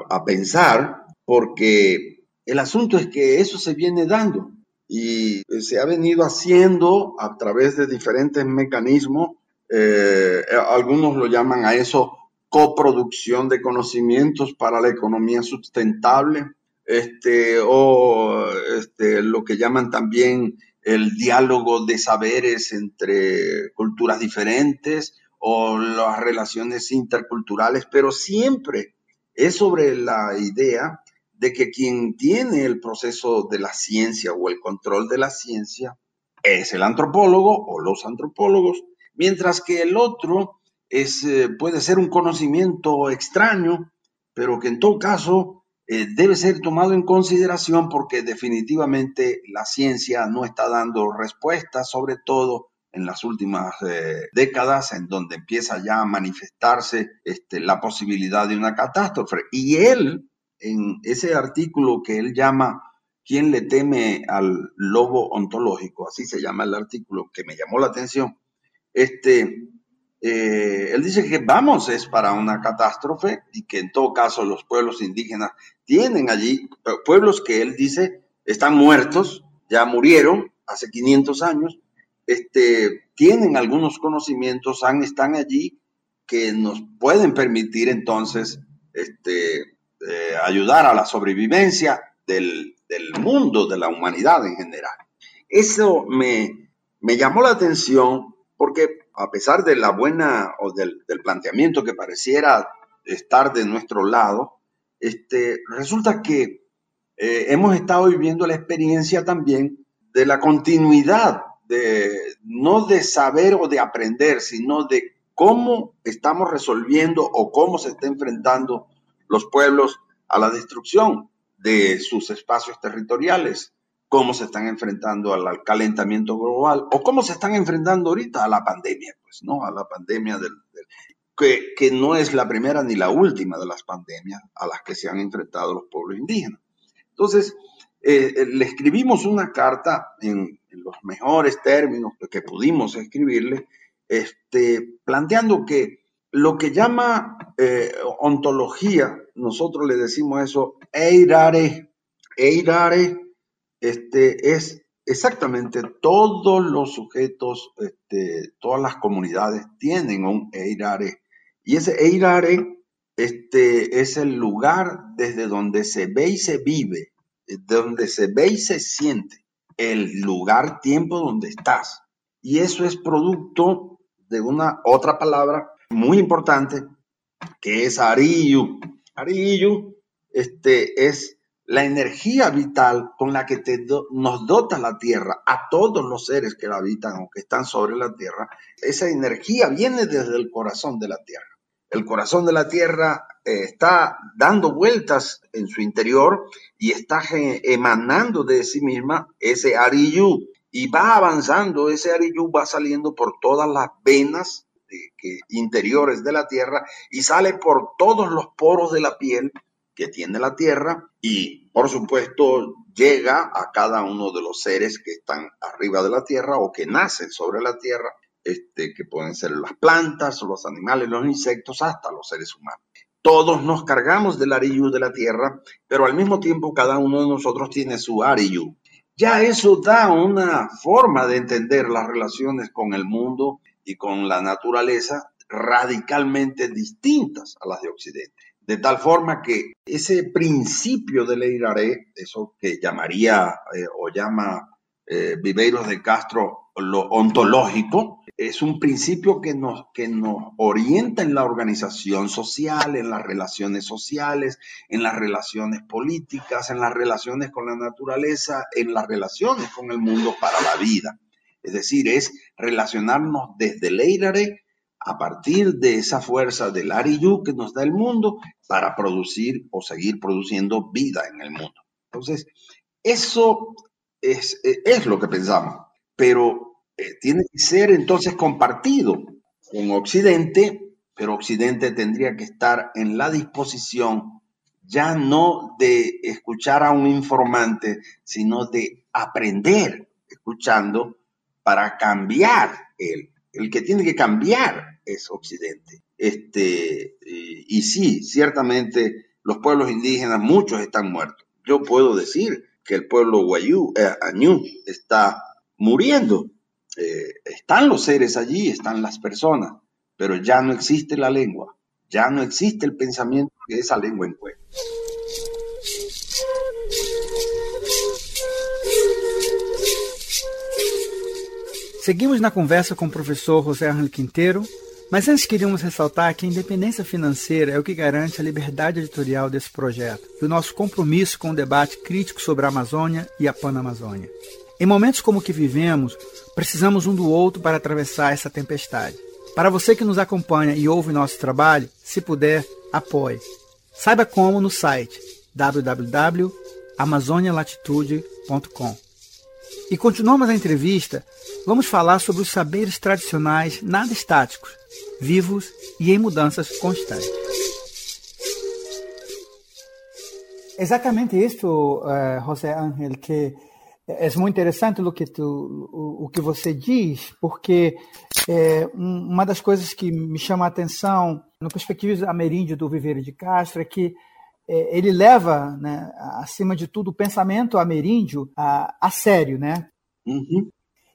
a pensar porque el asunto es que eso se viene dando y se ha venido haciendo a través de diferentes mecanismos. Eh, algunos lo llaman a eso coproducción de conocimientos para la economía sustentable, este, o este, lo que llaman también el diálogo de saberes entre culturas diferentes o las relaciones interculturales, pero siempre es sobre la idea de que quien tiene el proceso de la ciencia o el control de la ciencia es el antropólogo o los antropólogos, mientras que el otro es, eh, puede ser un conocimiento extraño, pero que en todo caso eh, debe ser tomado en consideración porque definitivamente la ciencia no está dando respuestas, sobre todo en las últimas eh, décadas, en donde empieza ya a manifestarse este, la posibilidad de una catástrofe. Y él, en ese artículo que él llama ¿Quién le teme al lobo ontológico? Así se llama el artículo que me llamó la atención. Este, eh, él dice que vamos es para una catástrofe y que en todo caso los pueblos indígenas tienen allí, pueblos que él dice están muertos, ya murieron hace 500 años, este, tienen algunos conocimientos, están allí que nos pueden permitir entonces este, eh, ayudar a la sobrevivencia del, mundo, de la humanidad en general. Eso me, llamó la atención porque a pesar de la buena o del, planteamiento que pareciera estar de nuestro lado, este, resulta que eh, hemos estado viviendo la experiencia también de la continuidad, de, no de saber o de aprender, sino de cómo estamos resolviendo o cómo se está enfrentando los pueblos a la destrucción de sus espacios territoriales, cómo se están enfrentando al calentamiento global o cómo se están enfrentando ahorita a la pandemia, pues, ¿no? A la pandemia que, no es la primera ni la última de las pandemias a las que se han enfrentado los pueblos indígenas. Entonces, eh, eh, le escribimos una carta en, en, los mejores términos que pudimos escribirle, este, planteando que lo que llama eh, ontología, nosotros le decimos eso, eirare, eirare, este, es exactamente todos los sujetos, este, todas las comunidades tienen un eirare. Y ese eirare este, es el lugar desde donde se ve y se vive, donde se ve y se siente, el lugar, tiempo donde estás. Y eso es producto de una otra palabra muy importante, que es Ariyu. Ariyu este, es la energía vital con la que nos dota la tierra, a todos los seres que la habitan o que están sobre la tierra, esa energía viene desde el corazón de la tierra. El corazón de la tierra eh, está dando vueltas en su interior y está emanando de sí misma ese ariyú y va avanzando, ese ariyú va saliendo por todas las venas interiores de la tierra y sale por todos los poros de la piel que tiene la tierra y por supuesto llega a cada uno de los seres que están arriba de la tierra o que nacen sobre la tierra, este, que pueden ser las plantas, los animales, los insectos, hasta los seres humanos. Todos nos cargamos del ariyu de la tierra, pero al mismo tiempo cada uno de nosotros tiene su ariyu. Ya eso da una forma de entender las relaciones con el mundo y con la naturaleza radicalmente distintas a las de Occidente. De tal forma que ese principio de Leiraré, eso que llamaría eh, o llama eh, Viveiros de Castro lo ontológico, es un principio que nos, que nos orienta en la organización social, en las relaciones sociales, en las relaciones políticas, en las relaciones con la naturaleza, en las relaciones con el mundo para la vida. Es decir, es relacionarnos desde Leirare a partir de esa fuerza del Ariyu que nos da el mundo para producir o seguir produciendo vida en el mundo. Entonces, eso es, es lo que pensamos, pero eh, tiene que ser entonces compartido con Occidente, pero Occidente tendría que estar en la disposición ya no de escuchar a un informante, sino de aprender escuchando para cambiar él. El que tiene que cambiar es Occidente. Este, y, sí, ciertamente los pueblos indígenas, muchos están muertos. Yo puedo decir que el pueblo Guayú, eh, Añú, está muriendo. Eh, están los seres allí, están las personas, pero ya no existe la lengua, ya no existe el pensamiento que esa lengua encuentra. Seguimos na conversa com o professor José Ángel Quinteiro, Mas antes queríamos ressaltar que a independência financeira é o que garante a liberdade editorial desse projeto e o nosso compromisso com o debate crítico sobre a Amazônia e a Panamazônia. Em momentos como o que vivemos, precisamos um do outro para atravessar essa tempestade. Para você que nos acompanha e ouve nosso trabalho, se puder, apoie. Saiba como no site www.amazonialatitude.com. E continuamos a entrevista, vamos falar sobre os saberes tradicionais nada estáticos, vivos e em mudanças constantes. Exatamente isso, uh, José Ángel, que é muito interessante o que, tu, o, que você diz, porque é, uma das coisas que me chama a atenção no perspectivo ameríndio do Viveiro de Castro é que é, ele leva, né, acima de tudo, o pensamento ameríndio a, a sério, né? Uhum.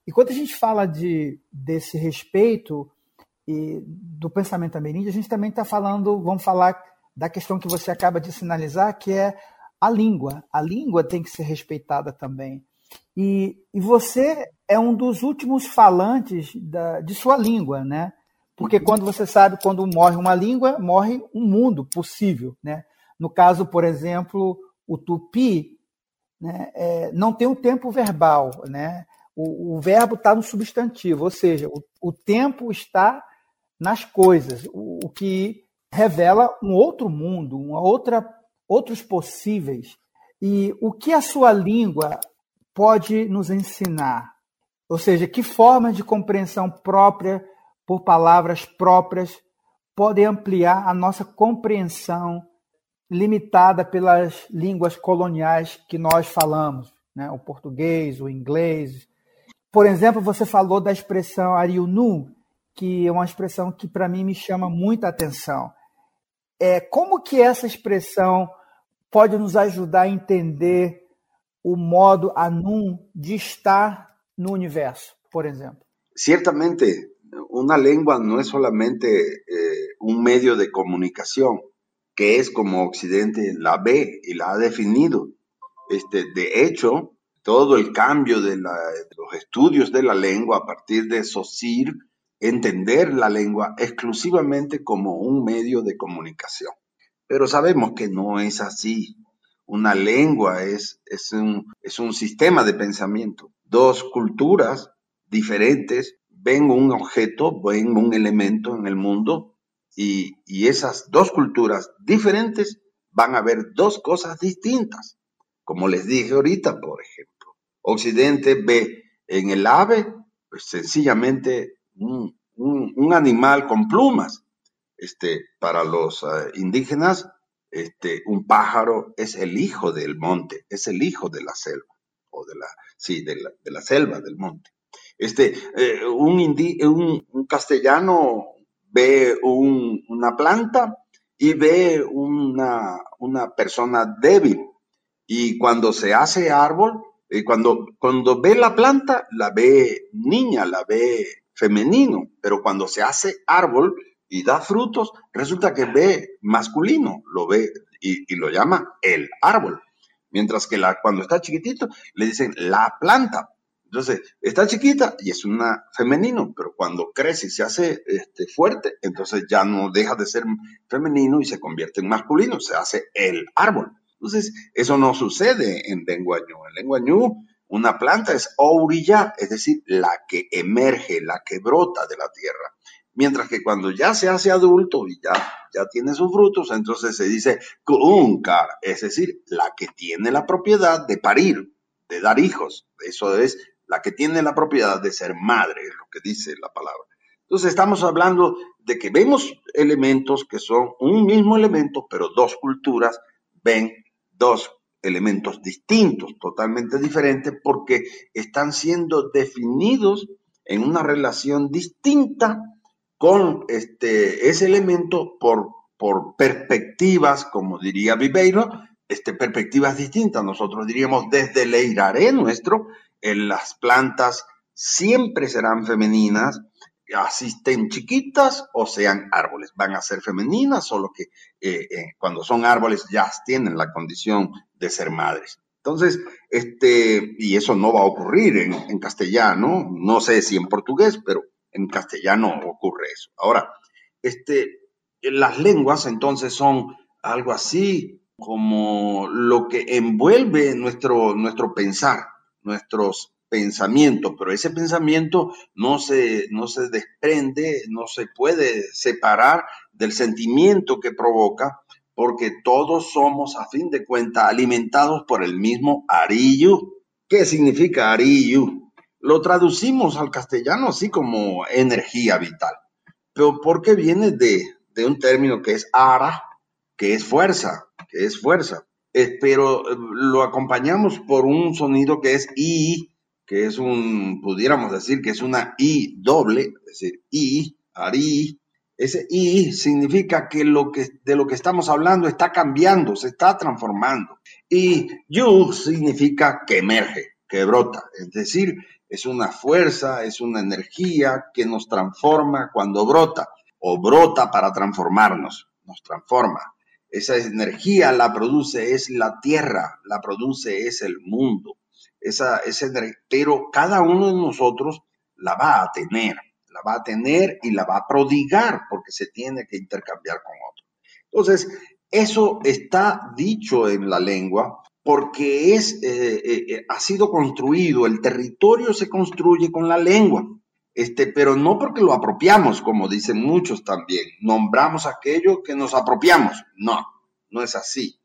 E quando a gente fala de, desse respeito e do pensamento ameríndio, a gente também está falando, vamos falar da questão que você acaba de sinalizar, que é a língua. A língua tem que ser respeitada também. E, e você é um dos últimos falantes da, de sua língua, né? Porque quando você sabe, quando morre uma língua, morre um mundo possível, né? No caso, por exemplo, o tupi né, é, não tem o tempo verbal, né? O, o verbo está no substantivo, ou seja, o, o tempo está nas coisas, o, o, que revela um outro mundo, uma outra, outros possíveis. E o que a sua língua pode nos ensinar? Ou seja, que formas de compreensão própria por palavras próprias podem ampliar a nossa compreensão limitada pelas línguas coloniais que nós falamos, né? o português, o inglês. Por exemplo, você falou da expressão ariunu, que é uma expressão que para mim me chama muita atenção. É, como que essa expressão pode nos ajudar a entender o modo anum de estar no universo, por exemplo? Ciertamente, uma língua não é solamente eh, um meio de comunicação, que es como Occidente la ve y la ha definido. Este, de hecho, todo el cambio de, los estudios de la lengua a partir de SOCIR, entender la lengua exclusivamente como un medio de comunicación. Pero sabemos que no es así. una lengua, es, es, un, es un sistema de pensamiento. Dos culturas diferentes ven un objeto, ven un elemento en el mundo y, y esas dos culturas diferentes van a ver dos cosas distintas. Como les dije ahorita, por ejemplo, Occidente ve en el ave pues, sencillamente un, animal con plumas. Este, para los eh, indígenas, este, un pájaro es el hijo del monte, es el hijo de la selva, o de la, sí, de la, de la selva, del monte. Este, eh, un, un, castellano ve una planta y ve una, una, persona débil. Y cuando se hace árbol, eh, cuando, cuando ve la planta, la ve niña, la ve femenino, pero cuando se hace árbol y da frutos, resulta que ve masculino, lo ve y, y lo llama el árbol. Mientras que la, cuando está chiquitito, le dicen la planta. Entonces, está chiquita y es una femenino, pero cuando crece y se hace este, fuerte, entonces ya no deja de ser femenino y se convierte en masculino, se hace el árbol. Entonces, eso no sucede en lenguañú. En lenguañú, una planta es orilla, es decir, la que emerge, la que brota de la tierra. Mientras que cuando ya se hace adulto y ya, ya tiene sus frutos, entonces se dice kuncar, es decir, la que tiene la propiedad de parir, de dar hijos. Eso es la que tiene la propiedad de ser madre, es lo que dice la palabra. Entonces estamos hablando de que vemos elementos que son un mismo elemento, pero dos culturas ven dos elementos distintos, totalmente diferentes, porque están siendo definidos en una relación distinta con este, ese elemento por, por perspectivas, como diría Viveiro, este, perspectivas distintas. Nosotros diríamos desde el eiraré nuestro, en las plantas siempre serán femeninas, asisten chiquitas o sean árboles. Van a ser femeninas, solo que eh, eh, cuando son árboles ya tienen la condición de ser madres. Entonces, este, y eso no va a ocurrir en, en, castellano, no sé si en portugués, pero en castellano ocurre eso. Ahora, este, las lenguas entonces son algo así como lo que envuelve nuestro, nuestro pensar, nuestros pensamientos, pero ese pensamiento no se, no se desprende, no se puede separar del sentimiento que provoca, porque todos somos, a fin de cuentas, alimentados por el mismo arillo. ¿Qué significa arillo? Lo traducimos al castellano así como energía vital, pero porque viene de, de un término que es ara, que es fuerza, que es fuerza. Eh, pero eh, lo acompañamos por un sonido que es I, que es un, pudiéramos decir que es una I doble, es decir, I, Ari. Ese I significa que, lo que de lo que estamos hablando está cambiando, se está transformando. Y Yu significa que emerge, que brota, es decir, es una fuerza, es una energía que nos transforma cuando brota o brota para transformarnos, nos transforma. Esa energía la produce es la tierra, la produce es el mundo. Esa, esa, pero cada uno de nosotros la va a tener, la va a tener y la va a prodigar porque se tiene que intercambiar con otro. Entonces, eso está dicho en la lengua porque es, eh, eh, eh, ha sido construido, el territorio se construye con la lengua. Este, pero no porque lo apropiamos, como dicen muchos también, nombramos aquello que nos apropiamos. No, no es así.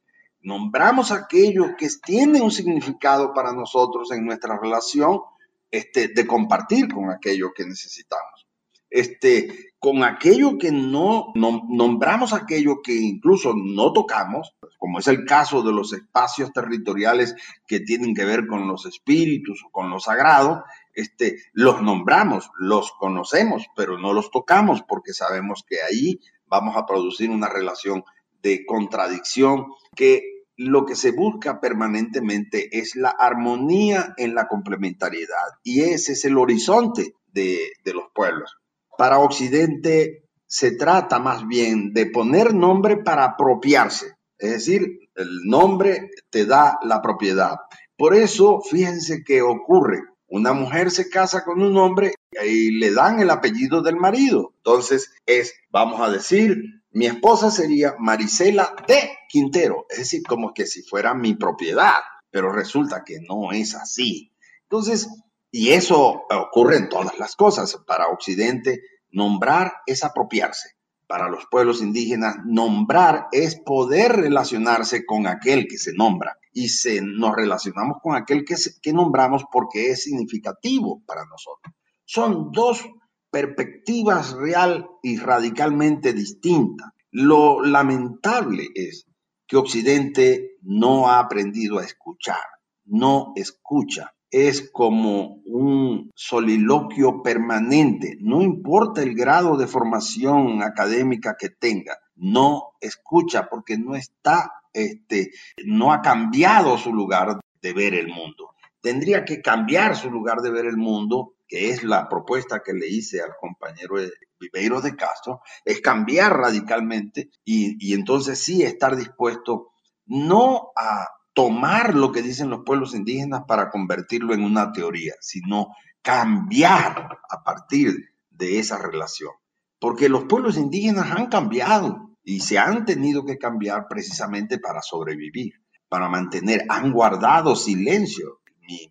Nombramos aquello que tiene un significado para nosotros en nuestra relación este, de compartir con aquello que necesitamos. Este, con aquello que no, no, nombramos aquello que incluso no tocamos, como es el caso de los espacios territoriales que tienen que ver con los espíritus o con lo sagrado, este, los nombramos, los conocemos, pero no los tocamos porque sabemos que ahí vamos a producir una relación de contradicción que lo que se busca permanentemente es la armonía en la complementariedad y ese es el horizonte de, de los pueblos. Para Occidente se trata más bien de poner nombre para apropiarse, es decir, el nombre te da la propiedad. Por eso, fíjense que ocurre una mujer se casa con un hombre y le dan el apellido del marido. Entonces es, vamos a decir, Mi esposa sería Marisela de Quintero, es decir, como que si fuera mi propiedad, pero resulta que no es así. Entonces, y eso ocurre en todas las cosas. Para Occidente, nombrar es apropiarse. Para los pueblos indígenas, nombrar es poder relacionarse con aquel que se nombra. Y se, nos relacionamos con aquel que, que nombramos porque es significativo para nosotros. Son dos perspectivas real y radicalmente distintas. Lo lamentable es que Occidente no ha aprendido a escuchar, no escucha. Es como un soliloquio permanente, no importa el grado de formación académica que tenga, no escucha porque no está, este, no ha cambiado su lugar de ver el mundo. Tendría que cambiar su lugar de ver el mundo que es la propuesta que le hice al compañero Viveiro de Castro, es cambiar radicalmente y, y entonces sí estar dispuesto no a tomar lo que dicen los pueblos indígenas para convertirlo en una teoría, sino cambiar a partir de esa relación. Porque los pueblos indígenas han cambiado y se han tenido que cambiar precisamente para sobrevivir, para mantener, han guardado silencio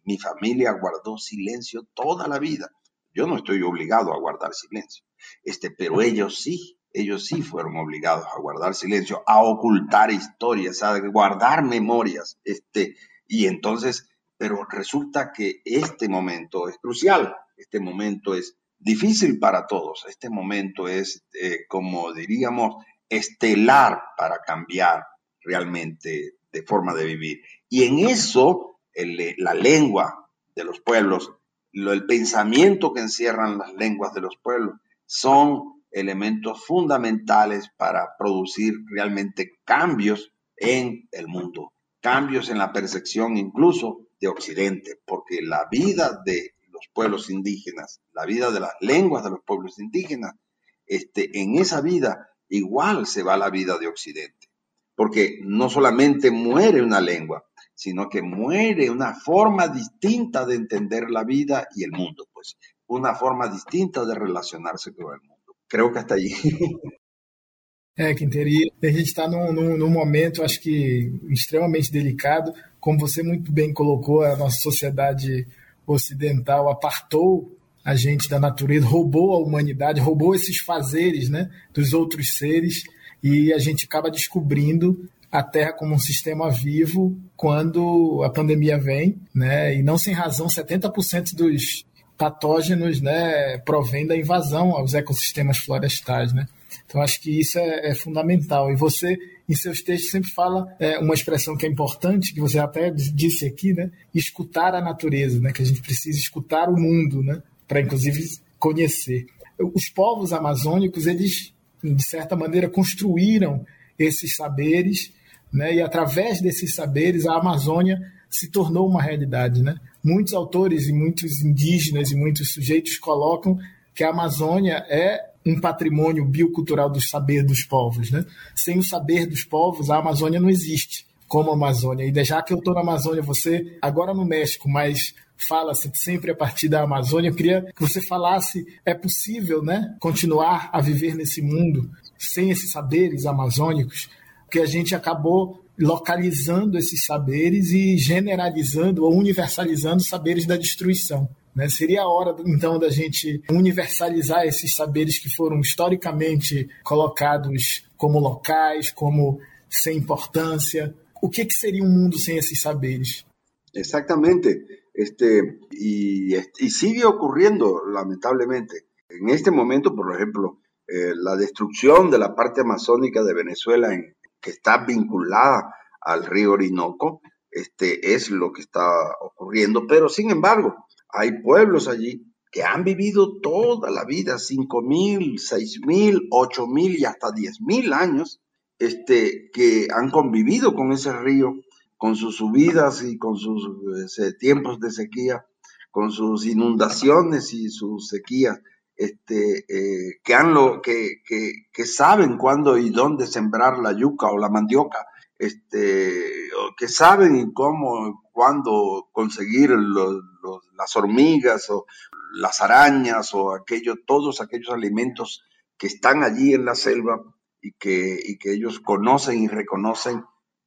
mi, familia guardó silencio toda la vida. Yo no estoy obligado a guardar silencio, este, pero ellos sí, ellos sí fueron obligados a guardar silencio, a ocultar historias, a guardar memorias, este, y entonces, pero resulta que este momento es crucial, este momento es difícil para todos, este momento es, eh, como diríamos, estelar para cambiar realmente de forma de vivir. Y en eso la lengua de los pueblos, el pensamiento que encierran las lenguas de los pueblos, son elementos fundamentales para producir realmente cambios en el mundo, cambios en la percepción incluso de Occidente, porque la vida de los pueblos indígenas, la vida de las lenguas de los pueblos indígenas, este, en esa vida igual se va la vida de Occidente, porque no solamente muere una lengua, sino que muere una forma distinta de entender la vida y el mundo, pues una forma distinta de relacionarse con el mundo. Creo que hasta allí. É, Quinteria, a gente está num, num, num, momento, acho que extremamente delicado. Como você muito bem colocou, a nossa sociedade ocidental apartou a gente da natureza, roubou a humanidade, roubou esses fazeres né, dos outros seres, e a gente acaba descobrindo a Terra como um sistema vivo quando a pandemia vem, né? E não sem razão, 70% dos patógenos, né, provém da invasão aos ecossistemas florestais, né? Então acho que isso é, é fundamental. E você, em seus textos, sempre fala é, uma expressão que é importante, que você até disse aqui, né? Escutar a natureza, né? Que a gente precisa escutar o mundo, né? Para inclusive conhecer. Os povos amazônicos, eles de certa maneira construíram esses saberes né? E através desses saberes, a Amazônia se tornou uma realidade. Né? Muitos autores e muitos indígenas e muitos sujeitos colocam que a Amazônia é um patrimônio biocultural do saber dos povos. Né? Sem o saber dos povos, a Amazônia não existe como Amazônia. E já que eu estou na Amazônia, você agora no México, mas fala-se sempre a partir da Amazônia, eu queria que você falasse, é possível né, continuar a viver nesse mundo sem esses saberes amazônicos? Porque a gente acabou localizando esses saberes e generalizando ou universalizando saberes da destruição. Né? Seria a hora, então, da gente universalizar esses saberes que foram historicamente colocados como locais, como sem importância. O que, que seria um mundo sem esses saberes? Exatamente. Este, y, y sigue ocurriendo, lamentablemente. En este momento, por ejemplo, eh, la destrucción de la parte amazónica de Venezuela en, que está vinculada al río Orinoco, este, es lo que está ocurriendo, pero sin embargo, hay pueblos allí que han vivido toda la vida, cinco mil, seis mil, ocho mil y hasta diez mil años, este, que han convivido con ese río, con sus subidas y con sus eh, tiempos de sequía, con sus inundaciones y sus sequías, este, eh, que, han lo, que, que, saben cuándo y dónde sembrar la yuca o la mandioca, este, que saben cómo, cuándo conseguir las hormigas o las arañas o aquello, todos aquellos alimentos que están allí en la selva, y que, y que ellos conocen y reconocen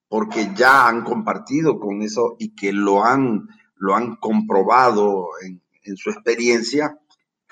porque ya han compartido con eso y que lo han, lo han comprobado en su experiencia,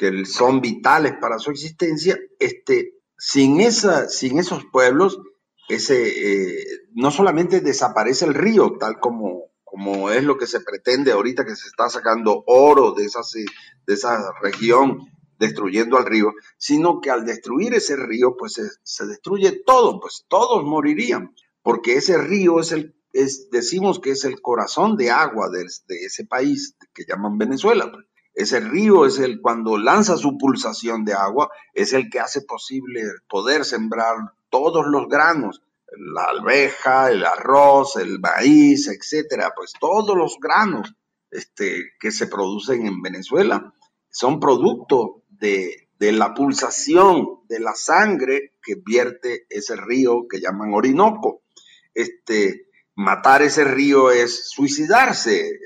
que son vitales para su existencia, este, sin, esa, sin esos pueblos, ese, eh, no solamente desaparece el río, tal como, como es lo que se pretende ahorita que se está sacando oro de, esas, de esa región, destruyendo al río, sino que al destruir ese río, pues se, se destruye todo, pues todos moriríamos porque ese río es el, es, decimos que es el corazón de agua de, ese país que llaman Venezuela. Ese río es el, cuando lanza su pulsación de agua, es el que hace posible poder sembrar todos los granos, la alveja, el arroz, el maíz, etcétera, pues todos los granos este, que se producen en Venezuela son producto de, de la pulsación de la sangre que vierte ese río que llaman Orinoco. Este, matar ese río es suicidarse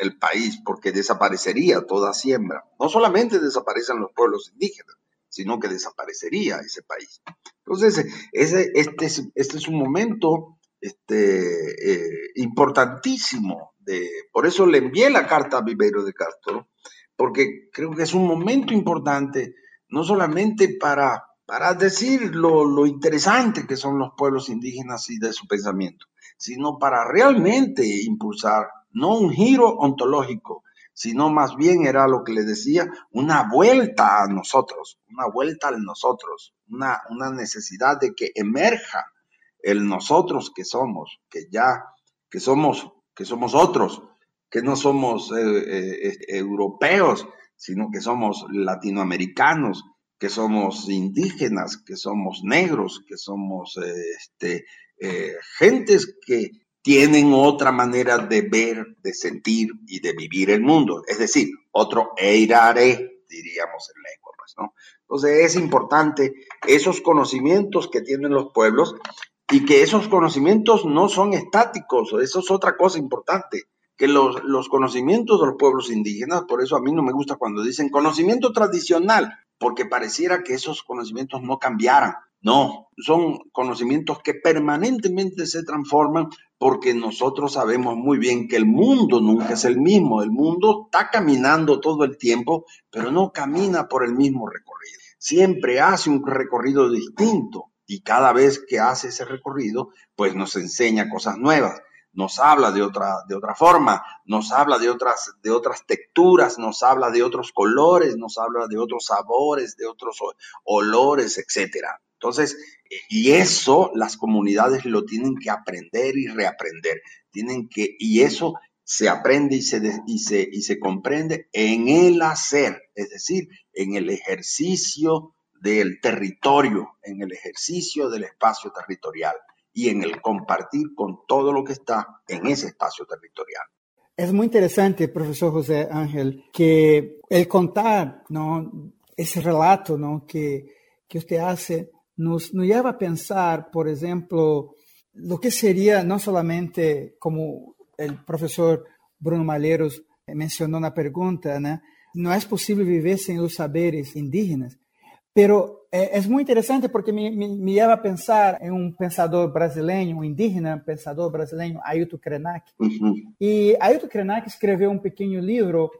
el, país porque desaparecería toda siembra. No solamente desaparecen los pueblos indígenas, sino que desaparecería ese país. Entonces, ese, este, es, este es un momento este, eh, importantísimo. De, por eso le envié la carta a Viveiro de Castro, porque creo que es un momento importante, no solamente para para decir lo, interesante que son los pueblos indígenas y de su pensamiento, sino para realmente impulsar no un giro ontológico, sino más bien era lo que le decía, una vuelta a nosotros, una vuelta a nosotros, una, una necesidad de que emerja el nosotros que somos, que ya, que somos, que somos otros, que no somos eh, eh, europeos, sino que somos latinoamericanos, que somos indígenas, que somos negros, que somos este, eh, gentes que tienen otra manera de ver, de sentir y de vivir el mundo. Es decir, otro eirare, diríamos en lengua, pues, ¿no? Entonces es importante esos conocimientos que tienen los pueblos y que esos conocimientos no son estáticos, eso es otra cosa importante que los, los, conocimientos de los pueblos indígenas, por eso a mí no me gusta cuando dicen conocimiento tradicional, porque pareciera que esos conocimientos no cambiaran. No, son conocimientos que permanentemente se transforman porque nosotros sabemos muy bien que el mundo nunca es el mismo. El mundo está caminando todo el tiempo, pero no camina por el mismo recorrido. Siempre hace un recorrido distinto y cada vez que hace ese recorrido, pues nos enseña cosas nuevas nos habla de otra, de otra forma, nos habla de otras, de otras texturas, nos habla de otros colores, nos habla de otros sabores, de otros olores, etcétera. Entonces, y eso las comunidades lo tienen que aprender y reaprender. Tienen que, y eso se aprende y se, y se, y se comprende en el hacer, es decir, en el ejercicio del territorio, en el ejercicio del espacio territorial y en el compartir con todo lo que está en ese espacio territorial. Es muy interesante, profesor José Ángel, que el contar ¿no? ese relato ¿no? que, que usted hace nos, nos lleva a pensar, por ejemplo, lo que sería no solamente como el profesor Bruno Malheiros mencionó en la pregunta, ¿no? no es posible vivir sin los saberes indígenas, Pero é, é muito interessante porque me, me, me leva a pensar em um pensador brasileiro, um indígena pensador brasileiro, Ailton Krenak. E Ailton Krenak escreveu um pequeno livro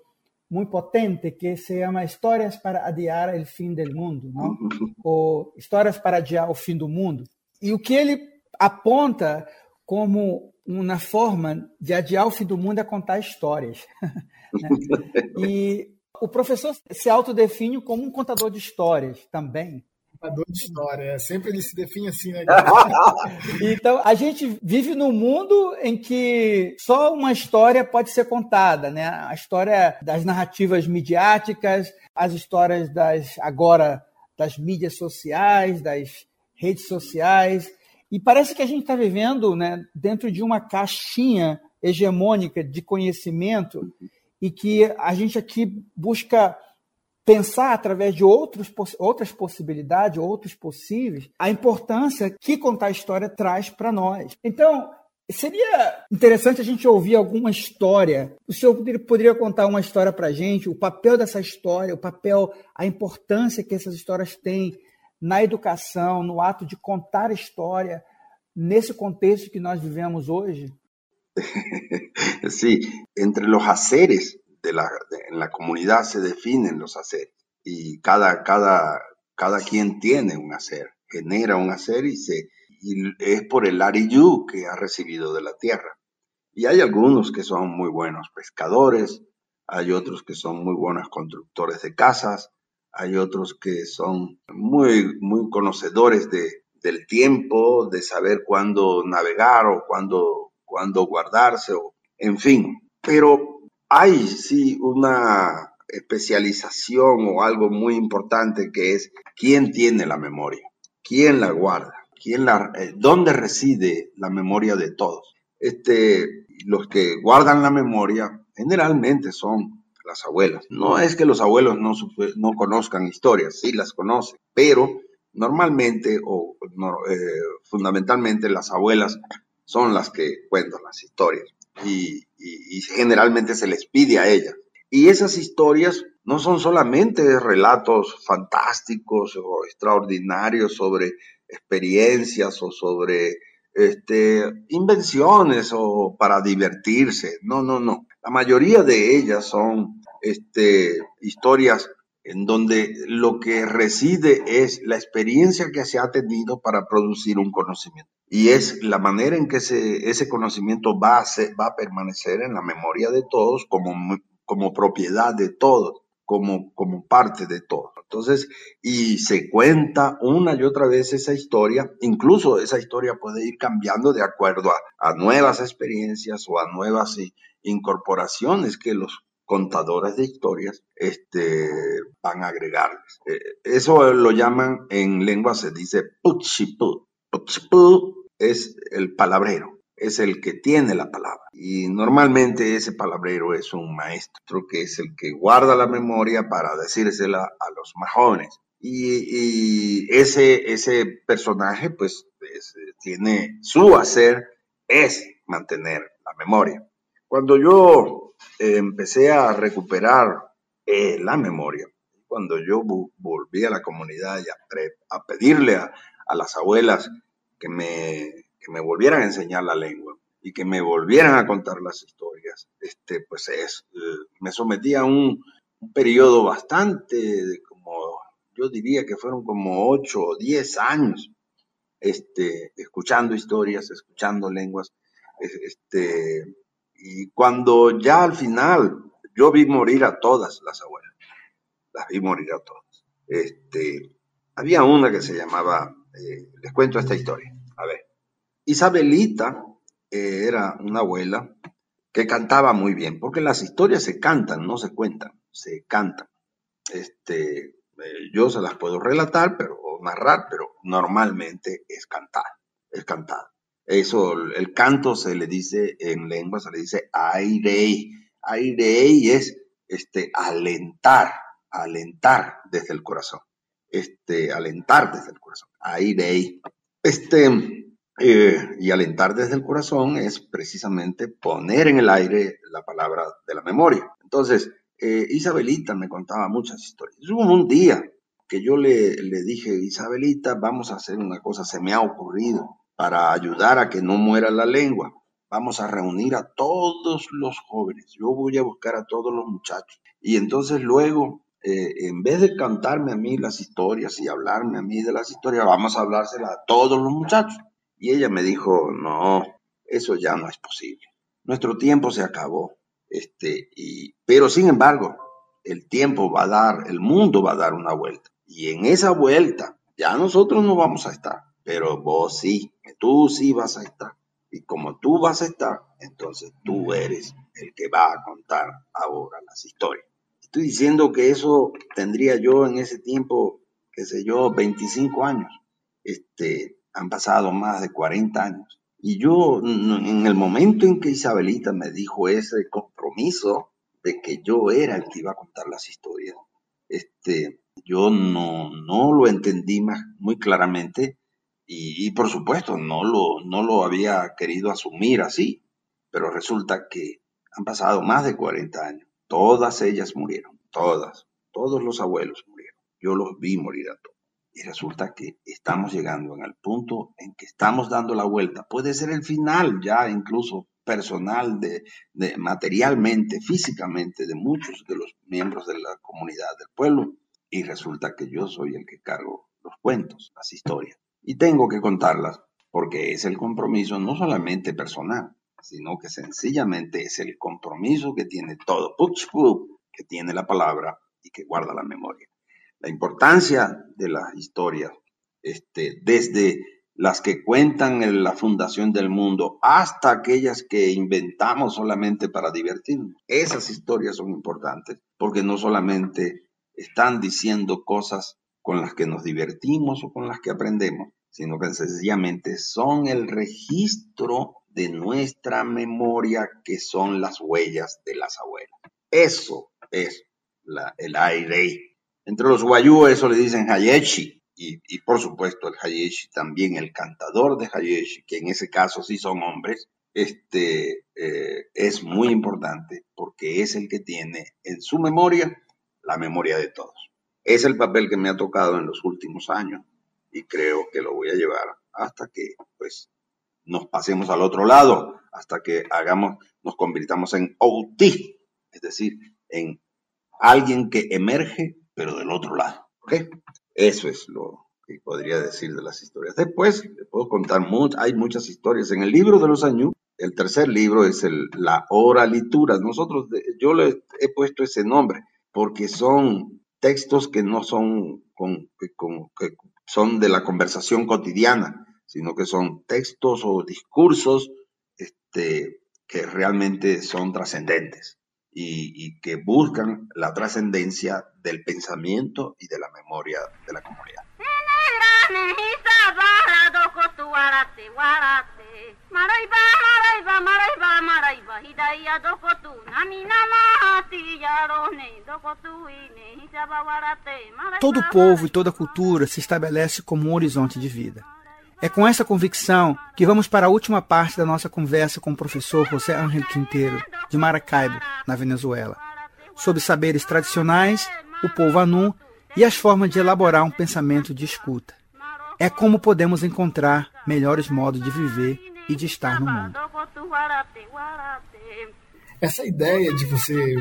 muito potente que se chama Histórias para adiar o fim do mundo, não? Ou Histórias para adiar o fim do mundo. E o que ele aponta como uma forma de adiar o fim do mundo é contar histórias. E o professor se autodefine como um contador de histórias também. Contador de história, é. sempre ele se define assim, né? então, a gente vive num mundo em que só uma história pode ser contada, né? A história das narrativas midiáticas, as histórias das agora das mídias sociais, das redes sociais, e parece que a gente está vivendo, né, dentro de uma caixinha hegemônica de conhecimento e que a gente aqui busca pensar através de outros, outras possibilidades, outros possíveis, a importância que contar a história traz para nós. Então, seria interessante a gente ouvir alguma história. O senhor poderia contar uma história para a gente, o papel dessa história, o papel, a importância que essas histórias têm na educação, no ato de contar história, nesse contexto que nós vivemos hoje? Sí, entre los haceres de la, de, en la comunidad se definen los haceres y cada, cada, cada quien tiene un hacer, genera un hacer y, se, y es por el ariyu que ha recibido de la tierra. Y hay algunos que son muy buenos pescadores, hay otros que son muy buenos constructores de casas, hay otros que son muy, muy conocedores de, del tiempo, de saber cuándo navegar o cuándo, cuándo guardarse, o, en fin. Pero hay sí una especialización o algo muy importante que es quién tiene la memoria, quién la guarda, quién la, eh, dónde reside la memoria de todos. Este, los que guardan la memoria generalmente son las abuelas. No es que los abuelos no, no conozcan historias, sí las conocen, pero normalmente o eh, fundamentalmente las abuelas son las que cuentan las historias y, y, generalmente se les pide a ellas. Y esas historias no son solamente relatos fantásticos o extraordinarios sobre experiencias o sobre este, invenciones o para divertirse. No, no, no. La mayoría de ellas son este, historias en donde lo que reside es la experiencia que se ha tenido para producir un conocimiento. Y es la manera en que ese, conocimiento va a, a permanecer en la memoria de todos como, propiedad de todos como, parte de todo. Entonces, y se cuenta una y otra vez esa historia, incluso esa historia puede ir cambiando de acuerdo a, nuevas experiencias o a nuevas incorporaciones que los contadores de historias este, van a agregarles. Eh, eso lo llaman en lengua, se dice puchipu. Puchipu es el palabrero es el que tiene la palabra. Y normalmente ese palabrero es un maestro que es el que guarda la memoria para decírsela a los más jóvenes. Y, ese, ese personaje pues tiene su hacer es mantener la memoria. Cuando yo eh, empecé a recuperar eh, la memoria, cuando yo volví a la comunidad y a, pedirle a, a las abuelas que me que me volvieran a enseñar la lengua y que me volvieran a contar las historias, este, pues es, eh, me sometí a un, periodo bastante, de como, yo diría que fueron como ocho o diez años, este, escuchando historias, escuchando lenguas, este, y cuando ya al final yo vi morir a todas las abuelas, las vi morir a todas. Este, había una que se llamaba, eh, les cuento esta historia, a ver. Isabelita eh, era una abuela que cantaba muy bien, porque las historias se cantan, no se cuentan, se cantan. Este, eh, yo se las puedo relatar pero, o narrar, pero normalmente es cantar, es cantar. Eso, el canto se le dice en lengua, se le dice airei. Airei es este, alentar, alentar desde el corazón. Este, alentar desde el corazón. Airei. Este, eh, y alentar desde el corazón es precisamente poner en el aire la palabra de la memoria. Entonces, eh, Isabelita me contaba muchas historias. Hubo un día que yo le, le dije, Isabelita, vamos a hacer una cosa, se me ha ocurrido, para ayudar a que no muera la lengua. Vamos a reunir a todos los jóvenes. Yo voy a buscar a todos los muchachos. Y entonces luego eh, en vez de cantarme a mí las historias y hablarme a mí de las historias, vamos a hablárselas a todos los muchachos. Y ella me dijo, no, eso ya no es posible. Nuestro tiempo se acabó. Este, y, pero sin embargo, el tiempo va a dar, el mundo va a dar una vuelta. Y en esa vuelta, ya nosotros no vamos a estar, pero vos sí, tú sí vas a estar. Y como tú vas a estar, entonces tú eres el que va a contar ahora las historias. Estoy diciendo que eso tendría yo en ese tiempo, qué sé yo, 25 años. Este, han pasado más de 40 años. Y yo, en el momento en que Isabelita me dijo ese compromiso de que yo era el que iba a contar las historias, este, yo no, no lo entendí más, muy claramente y, por supuesto no lo, no lo había querido asumir así, pero resulta que han pasado más de 40 años. Todas ellas murieron, todas, todos los abuelos murieron. Yo los vi morir a todos. Y resulta que estamos llegando el punto en que estamos dando la vuelta. Puede ser el final ya incluso personal, de, materialmente, físicamente, de muchos de los miembros de la comunidad del pueblo. Y resulta que yo soy el que cargo los cuentos, las historias. Y tengo que contarlas porque es el compromiso no solamente personal, sino que sencillamente es el compromiso que tiene todo que tiene la palabra y que guarda la memoria. La importancia de las historias, este, desde las que cuentan en la fundación del mundo hasta aquellas que inventamos solamente para divertirnos. Esas historias son importantes porque no solamente están diciendo cosas con las que nos divertimos o con las que aprendemos, sino que sencillamente son el registro de nuestra memoria que son las huellas de las abuelas. Eso es el aire. Entre los guayú eso le dicen hayeshi y, por supuesto el hayeshi también, el cantador de hayeshi, que en ese caso sí son hombres, este, eh, es muy importante porque es el que tiene en su memoria la memoria de todos. Es el papel que me ha tocado en los últimos años y creo que lo voy a llevar hasta que pues nos pasemos al otro lado, hasta que hagamos, nos convirtamos en OT, es decir, en alguien que emerge, pero del otro lado. ¿Ok? Eso es lo que podría decir de las historias. Después, le puedo contar, hay muchas historias. En el libro de los años, el tercer libro es el, la oralitura. Nosotros, yo le he puesto ese nombre porque son textos que no son, con, que son de la conversación cotidiana, sino que son textos o discursos este, que realmente son trascendentes y, que buscan la trascendencia del pensamiento y de la memoria de la comunidad. Todo povo e toda cultura se estabelece como um horizonte de vida. É com essa convicção que vamos para a última parte da nossa conversa com o professor José Ángel Quinteiro, de Maracaibo, na Venezuela, sobre saberes tradicionais, o povo anu e as formas de elaborar um pensamento de escuta. É como podemos encontrar melhores modos de viver e de estar no mundo. Essa ideia de você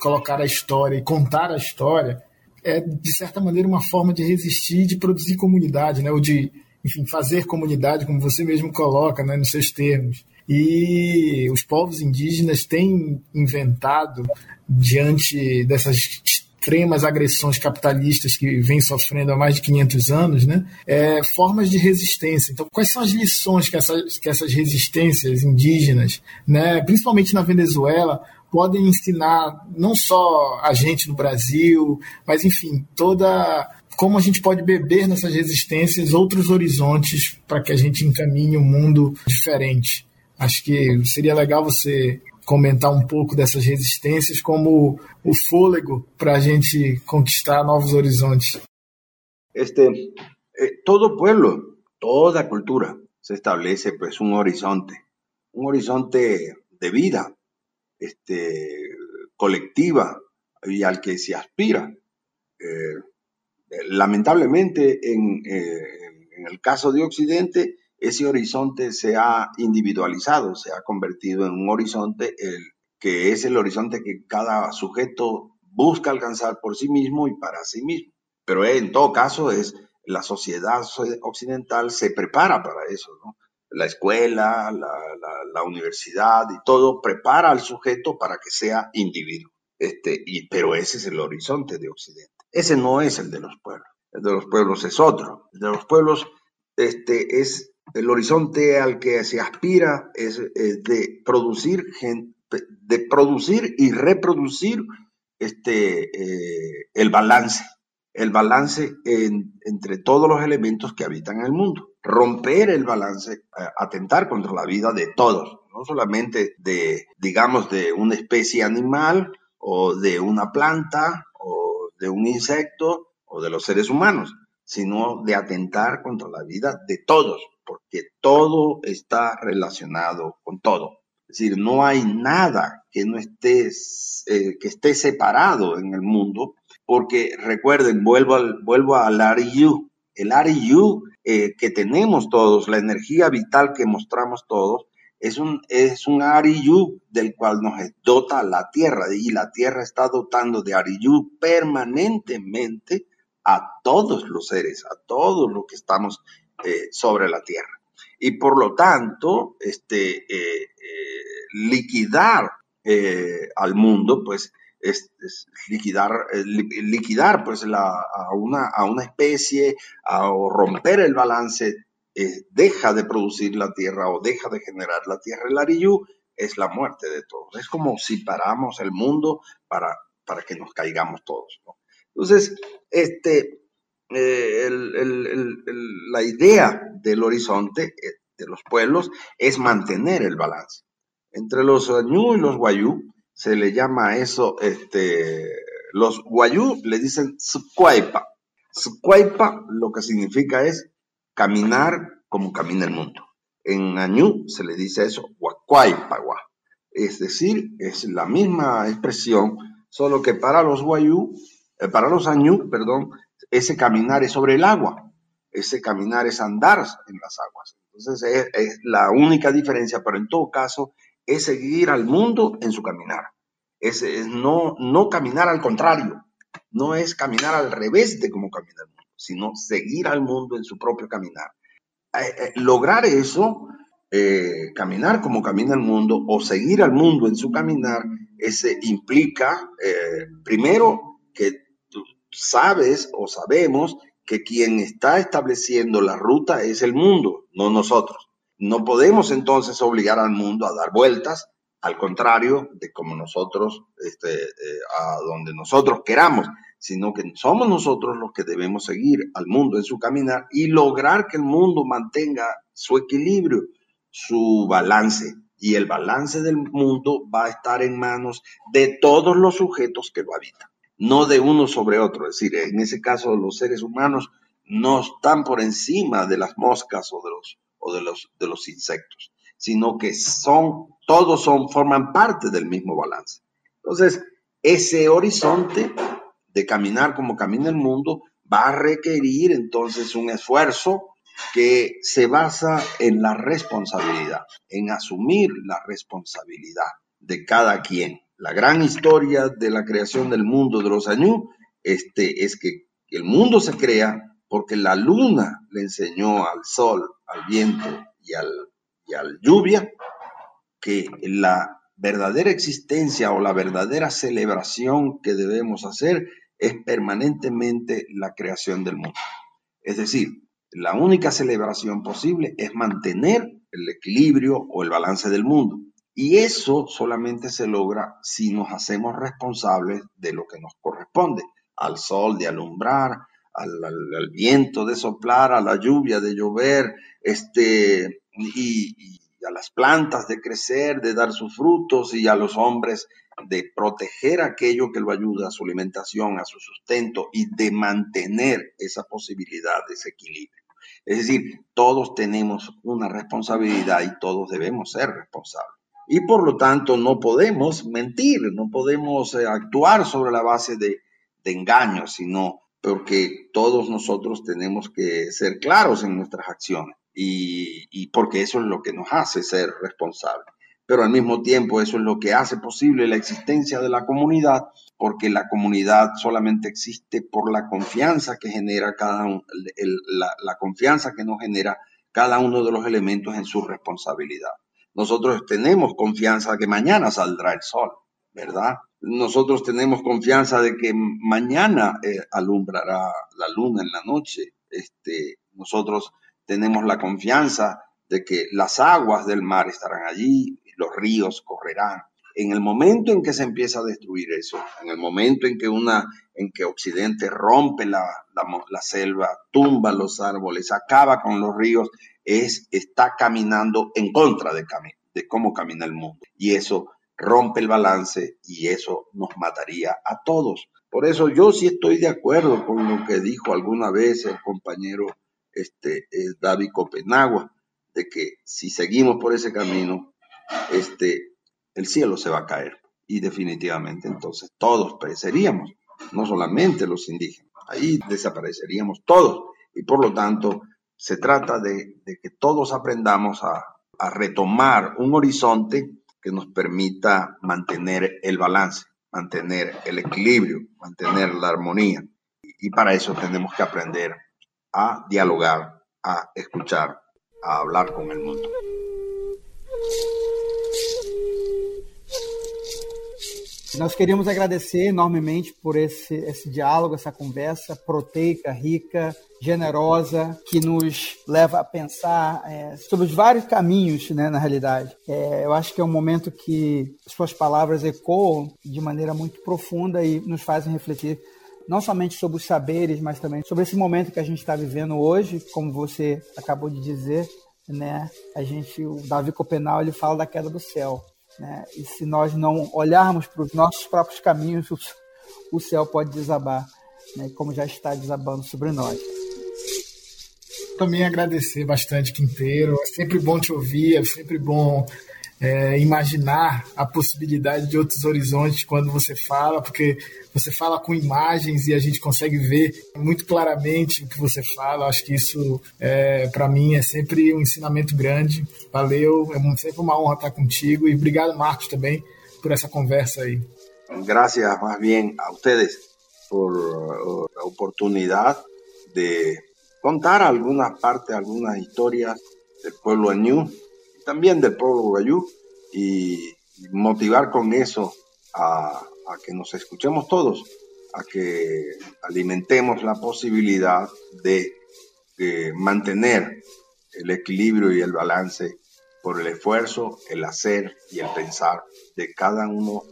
colocar a história e contar a história é, de certa maneira, uma forma de resistir, de produzir comunidade, né? ou de enfim, fazer comunidade, como você mesmo coloca né, nos seus termos. E os povos indígenas têm inventado, diante dessas extremas agressões capitalistas que vêm sofrendo há mais de 500 anos, né, é, formas de resistência. Então, quais são as lições que essas, que essas resistências indígenas, né, principalmente na Venezuela, podem ensinar não só a gente no Brasil, mas enfim, toda como a gente pode beber nessas resistências outros horizontes para que a gente encaminhe um mundo diferente. Acho que seria legal você comentar um pouco dessas resistências como o fôlego para a gente conquistar novos horizontes. Este, eh, todo pueblo, toda cultura se establece pues un horizonte, un horizonte de vida, este, colectiva y al que se aspira. Eh, lamentablemente, eh, en, el caso de Occidente, ese horizonte se ha individualizado, se ha convertido en un horizonte el, que es el horizonte que cada sujeto busca alcanzar por sí mismo y para sí mismo. Pero en todo caso es la sociedad occidental se prepara para eso. La escuela, la, la, universidad y todo prepara al sujeto para que sea individuo. Este, y, pero ese es el horizonte de Occidente. Ese no es el de los pueblos. El de los pueblos es otro. El de los pueblos este, es el horizonte al que se aspira es, de producir de producir y reproducir este, eh, el balance, el balance entre todos los elementos que habitan el mundo. Romper el balance, atentar contra la vida de todos, no solamente de, digamos, de una especie animal o de una planta de un insecto o de los seres humanos, sino de atentar contra la vida de todos, porque todo está relacionado con todo. Es decir, no hay nada que no esté, eh, que esté separado en el mundo, porque recuerden, vuelvo al, vuelvo a Larry Yu, El RU eh, que tenemos todos, la energía vital que mostramos todos, es un, es un Ariyu del cual nos dota la Tierra y la Tierra está dotando de Ariyu permanentemente a todos los seres, a todos los que estamos eh, sobre la Tierra. Y por lo tanto, este, eh, eh, liquidar al mundo, pues es, liquidar, liquidar pues a, una, especie, o romper el balance deja de producir la tierra o deja de generar la tierra. El Ariyu es la muerte de todos. Es como si paramos el mundo para, para que nos caigamos todos. Entonces, este, eh, la idea del horizonte eh, de los pueblos es mantener el balance. Entre los Ñu y los Guayú se le llama eso, este, los Guayú le dicen Squaipa. Squaipa lo que significa es caminar como camina el mundo. En Añú se le dice eso, Huacuaypagua. Es decir, es la misma expresión, solo que para los Guayú, eh, para los Añú, perdón, ese caminar es sobre el agua, ese caminar es andar en las aguas. Entonces es, la única diferencia, pero en todo caso es seguir al mundo en su caminar. Es, es, no, no caminar al contrario, no es caminar al revés de cómo camina el mundo sino seguir al mundo en su propio caminar. Eh, eh, lograr eso, eh, caminar como camina el mundo o seguir al mundo en su caminar, ese implica, primero, que sabes o sabemos que quien está estableciendo la ruta es el mundo, no nosotros. No podemos entonces obligar al mundo a dar vueltas, al contrario de como nosotros, este, a donde nosotros queramos, sino que somos nosotros los que debemos seguir al mundo en su caminar y lograr que el mundo mantenga su equilibrio, su balance. Y el balance del mundo va a estar en manos de todos los sujetos que lo habitan, no de uno sobre otro. Es decir, en ese caso los seres humanos no están por encima de las moscas o de los, o de los, de los insectos, sino que son, todos son, forman parte del mismo balance. Entonces, ese horizonte de caminar como camina el mundo, va a requerir entonces un esfuerzo que se basa en la responsabilidad, en asumir la responsabilidad de cada quien. La gran historia de la creación del mundo de los años este, es que el mundo se crea porque la luna le enseñó al sol, al viento y al, y al lluvia que la verdadera existencia o la verdadera celebración que debemos hacer es permanentemente la creación del mundo. Es decir, la única celebración posible es mantener el equilibrio o el balance del mundo. Y eso solamente se logra si nos hacemos responsables de lo que nos corresponde, al sol de alumbrar, al, viento de soplar, a la lluvia de llover, este, y a las plantas de crecer, de dar sus frutos, y a los hombres de proteger aquello que lo ayuda a su alimentación, a su sustento y de mantener esa posibilidad de ese equilibrio. Es decir, todos tenemos una responsabilidad y todos debemos ser responsables. Y por lo tanto no podemos mentir, no podemos eh, actuar sobre la base de, engaños, sino porque todos nosotros tenemos que ser claros en nuestras acciones y, y porque eso es lo que nos hace ser responsables pero al mismo tiempo eso es lo que hace posible la existencia de la comunidad, porque la comunidad solamente existe por la confianza que genera cada la, confianza que nos genera cada uno de los elementos en su responsabilidad. Nosotros tenemos confianza que mañana saldrá el sol, ¿verdad? Nosotros tenemos confianza de que mañana eh, alumbrará la luna en la noche. Este, nosotros tenemos la confianza de que las aguas del mar estarán allí, los ríos correrán. En el momento en que se empieza a destruir eso, en el momento en que una, en que Occidente rompe la, selva, tumba los árboles, acaba con los ríos, es, está caminando en contra de, cómo camina el mundo. Y eso rompe el balance y eso nos mataría a todos. Por eso yo sí estoy de acuerdo con lo que dijo alguna vez el compañero este, eh, David Copenagua, de que si seguimos por ese camino, este, el cielo se va a caer. Y definitivamente entonces todos pereceríamos, no solamente los indígenas, ahí desapareceríamos todos. Y por lo tanto, se trata de, que todos aprendamos a, retomar un horizonte que nos permita mantener el balance, mantener el equilibrio, mantener la armonía. Y para eso tenemos que aprender a dialogar, a escuchar, a hablar con el mundo. Nós queríamos agradecer enormemente por esse, esse diálogo, essa conversa proteica, rica, generosa, que nos leva a pensar é, sobre os vários caminhos, né, na realidade. É, eu acho que é um momento que suas palavras ecoam de maneira muito profunda e nos fazem refletir não somente sobre os saberes, mas também sobre esse momento que a gente está vivendo hoje, como você acabou de dizer, né? A gente, o Davi Copenal, ele fala da queda do céu. Né? E se nós não olharmos para os nossos próprios caminhos, o céu pode desabar, né? como já está desabando sobre nós. Também agradecer bastante, Quinteiro. É sempre bom te ouvir, é sempre bom é, imaginar a possibilidade de outros horizontes quando você fala, porque você fala com imagens e a gente consegue ver muito claramente o que você fala. Acho que isso, é, para mim, é sempre um ensinamento grande. Valeu, é sempre uma honra estar contigo e obrigado, Marcos, também por essa conversa aí. Gracias más bien a ustedes por la oportunidad de contar algunas partes, algunas historias del pueblo añú también del pueblo guayú y motivar con eso a, que nos escuchemos todos, a que alimentemos la posibilidad de, mantener el equilibrio y el balance por el esfuerzo, el hacer y el pensar de cada uno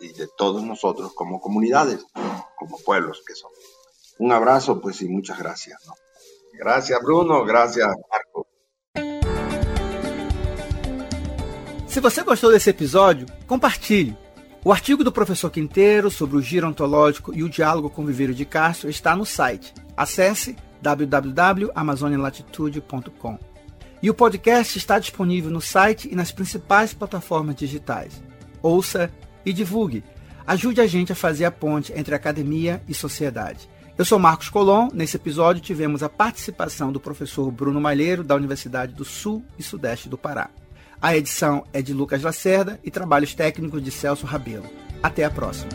y, de todos nosotros como comunidades, como pueblos que somos. Un abrazo, pues, y muchas gracias. Gracias, Bruno. Gracias, Marco. Se você gostou desse episódio, compartilhe. O artigo do professor Quinteiro sobre o giro ontológico e o diálogo com o viveiro de Castro está no site. Acesse www.amazonialatitude.com. E o podcast está disponível no site e nas principais plataformas digitais. Ouça e divulgue. Ajude a gente a fazer a ponte entre academia e sociedade. Eu sou Marcos Colom. Nesse episódio tivemos a participação do professor Bruno Malheiro, da Universidade do Sul e Sudeste do Pará. A edição é de Lucas Lacerda e trabalhos técnicos de Celso Rabelo. Até a próxima.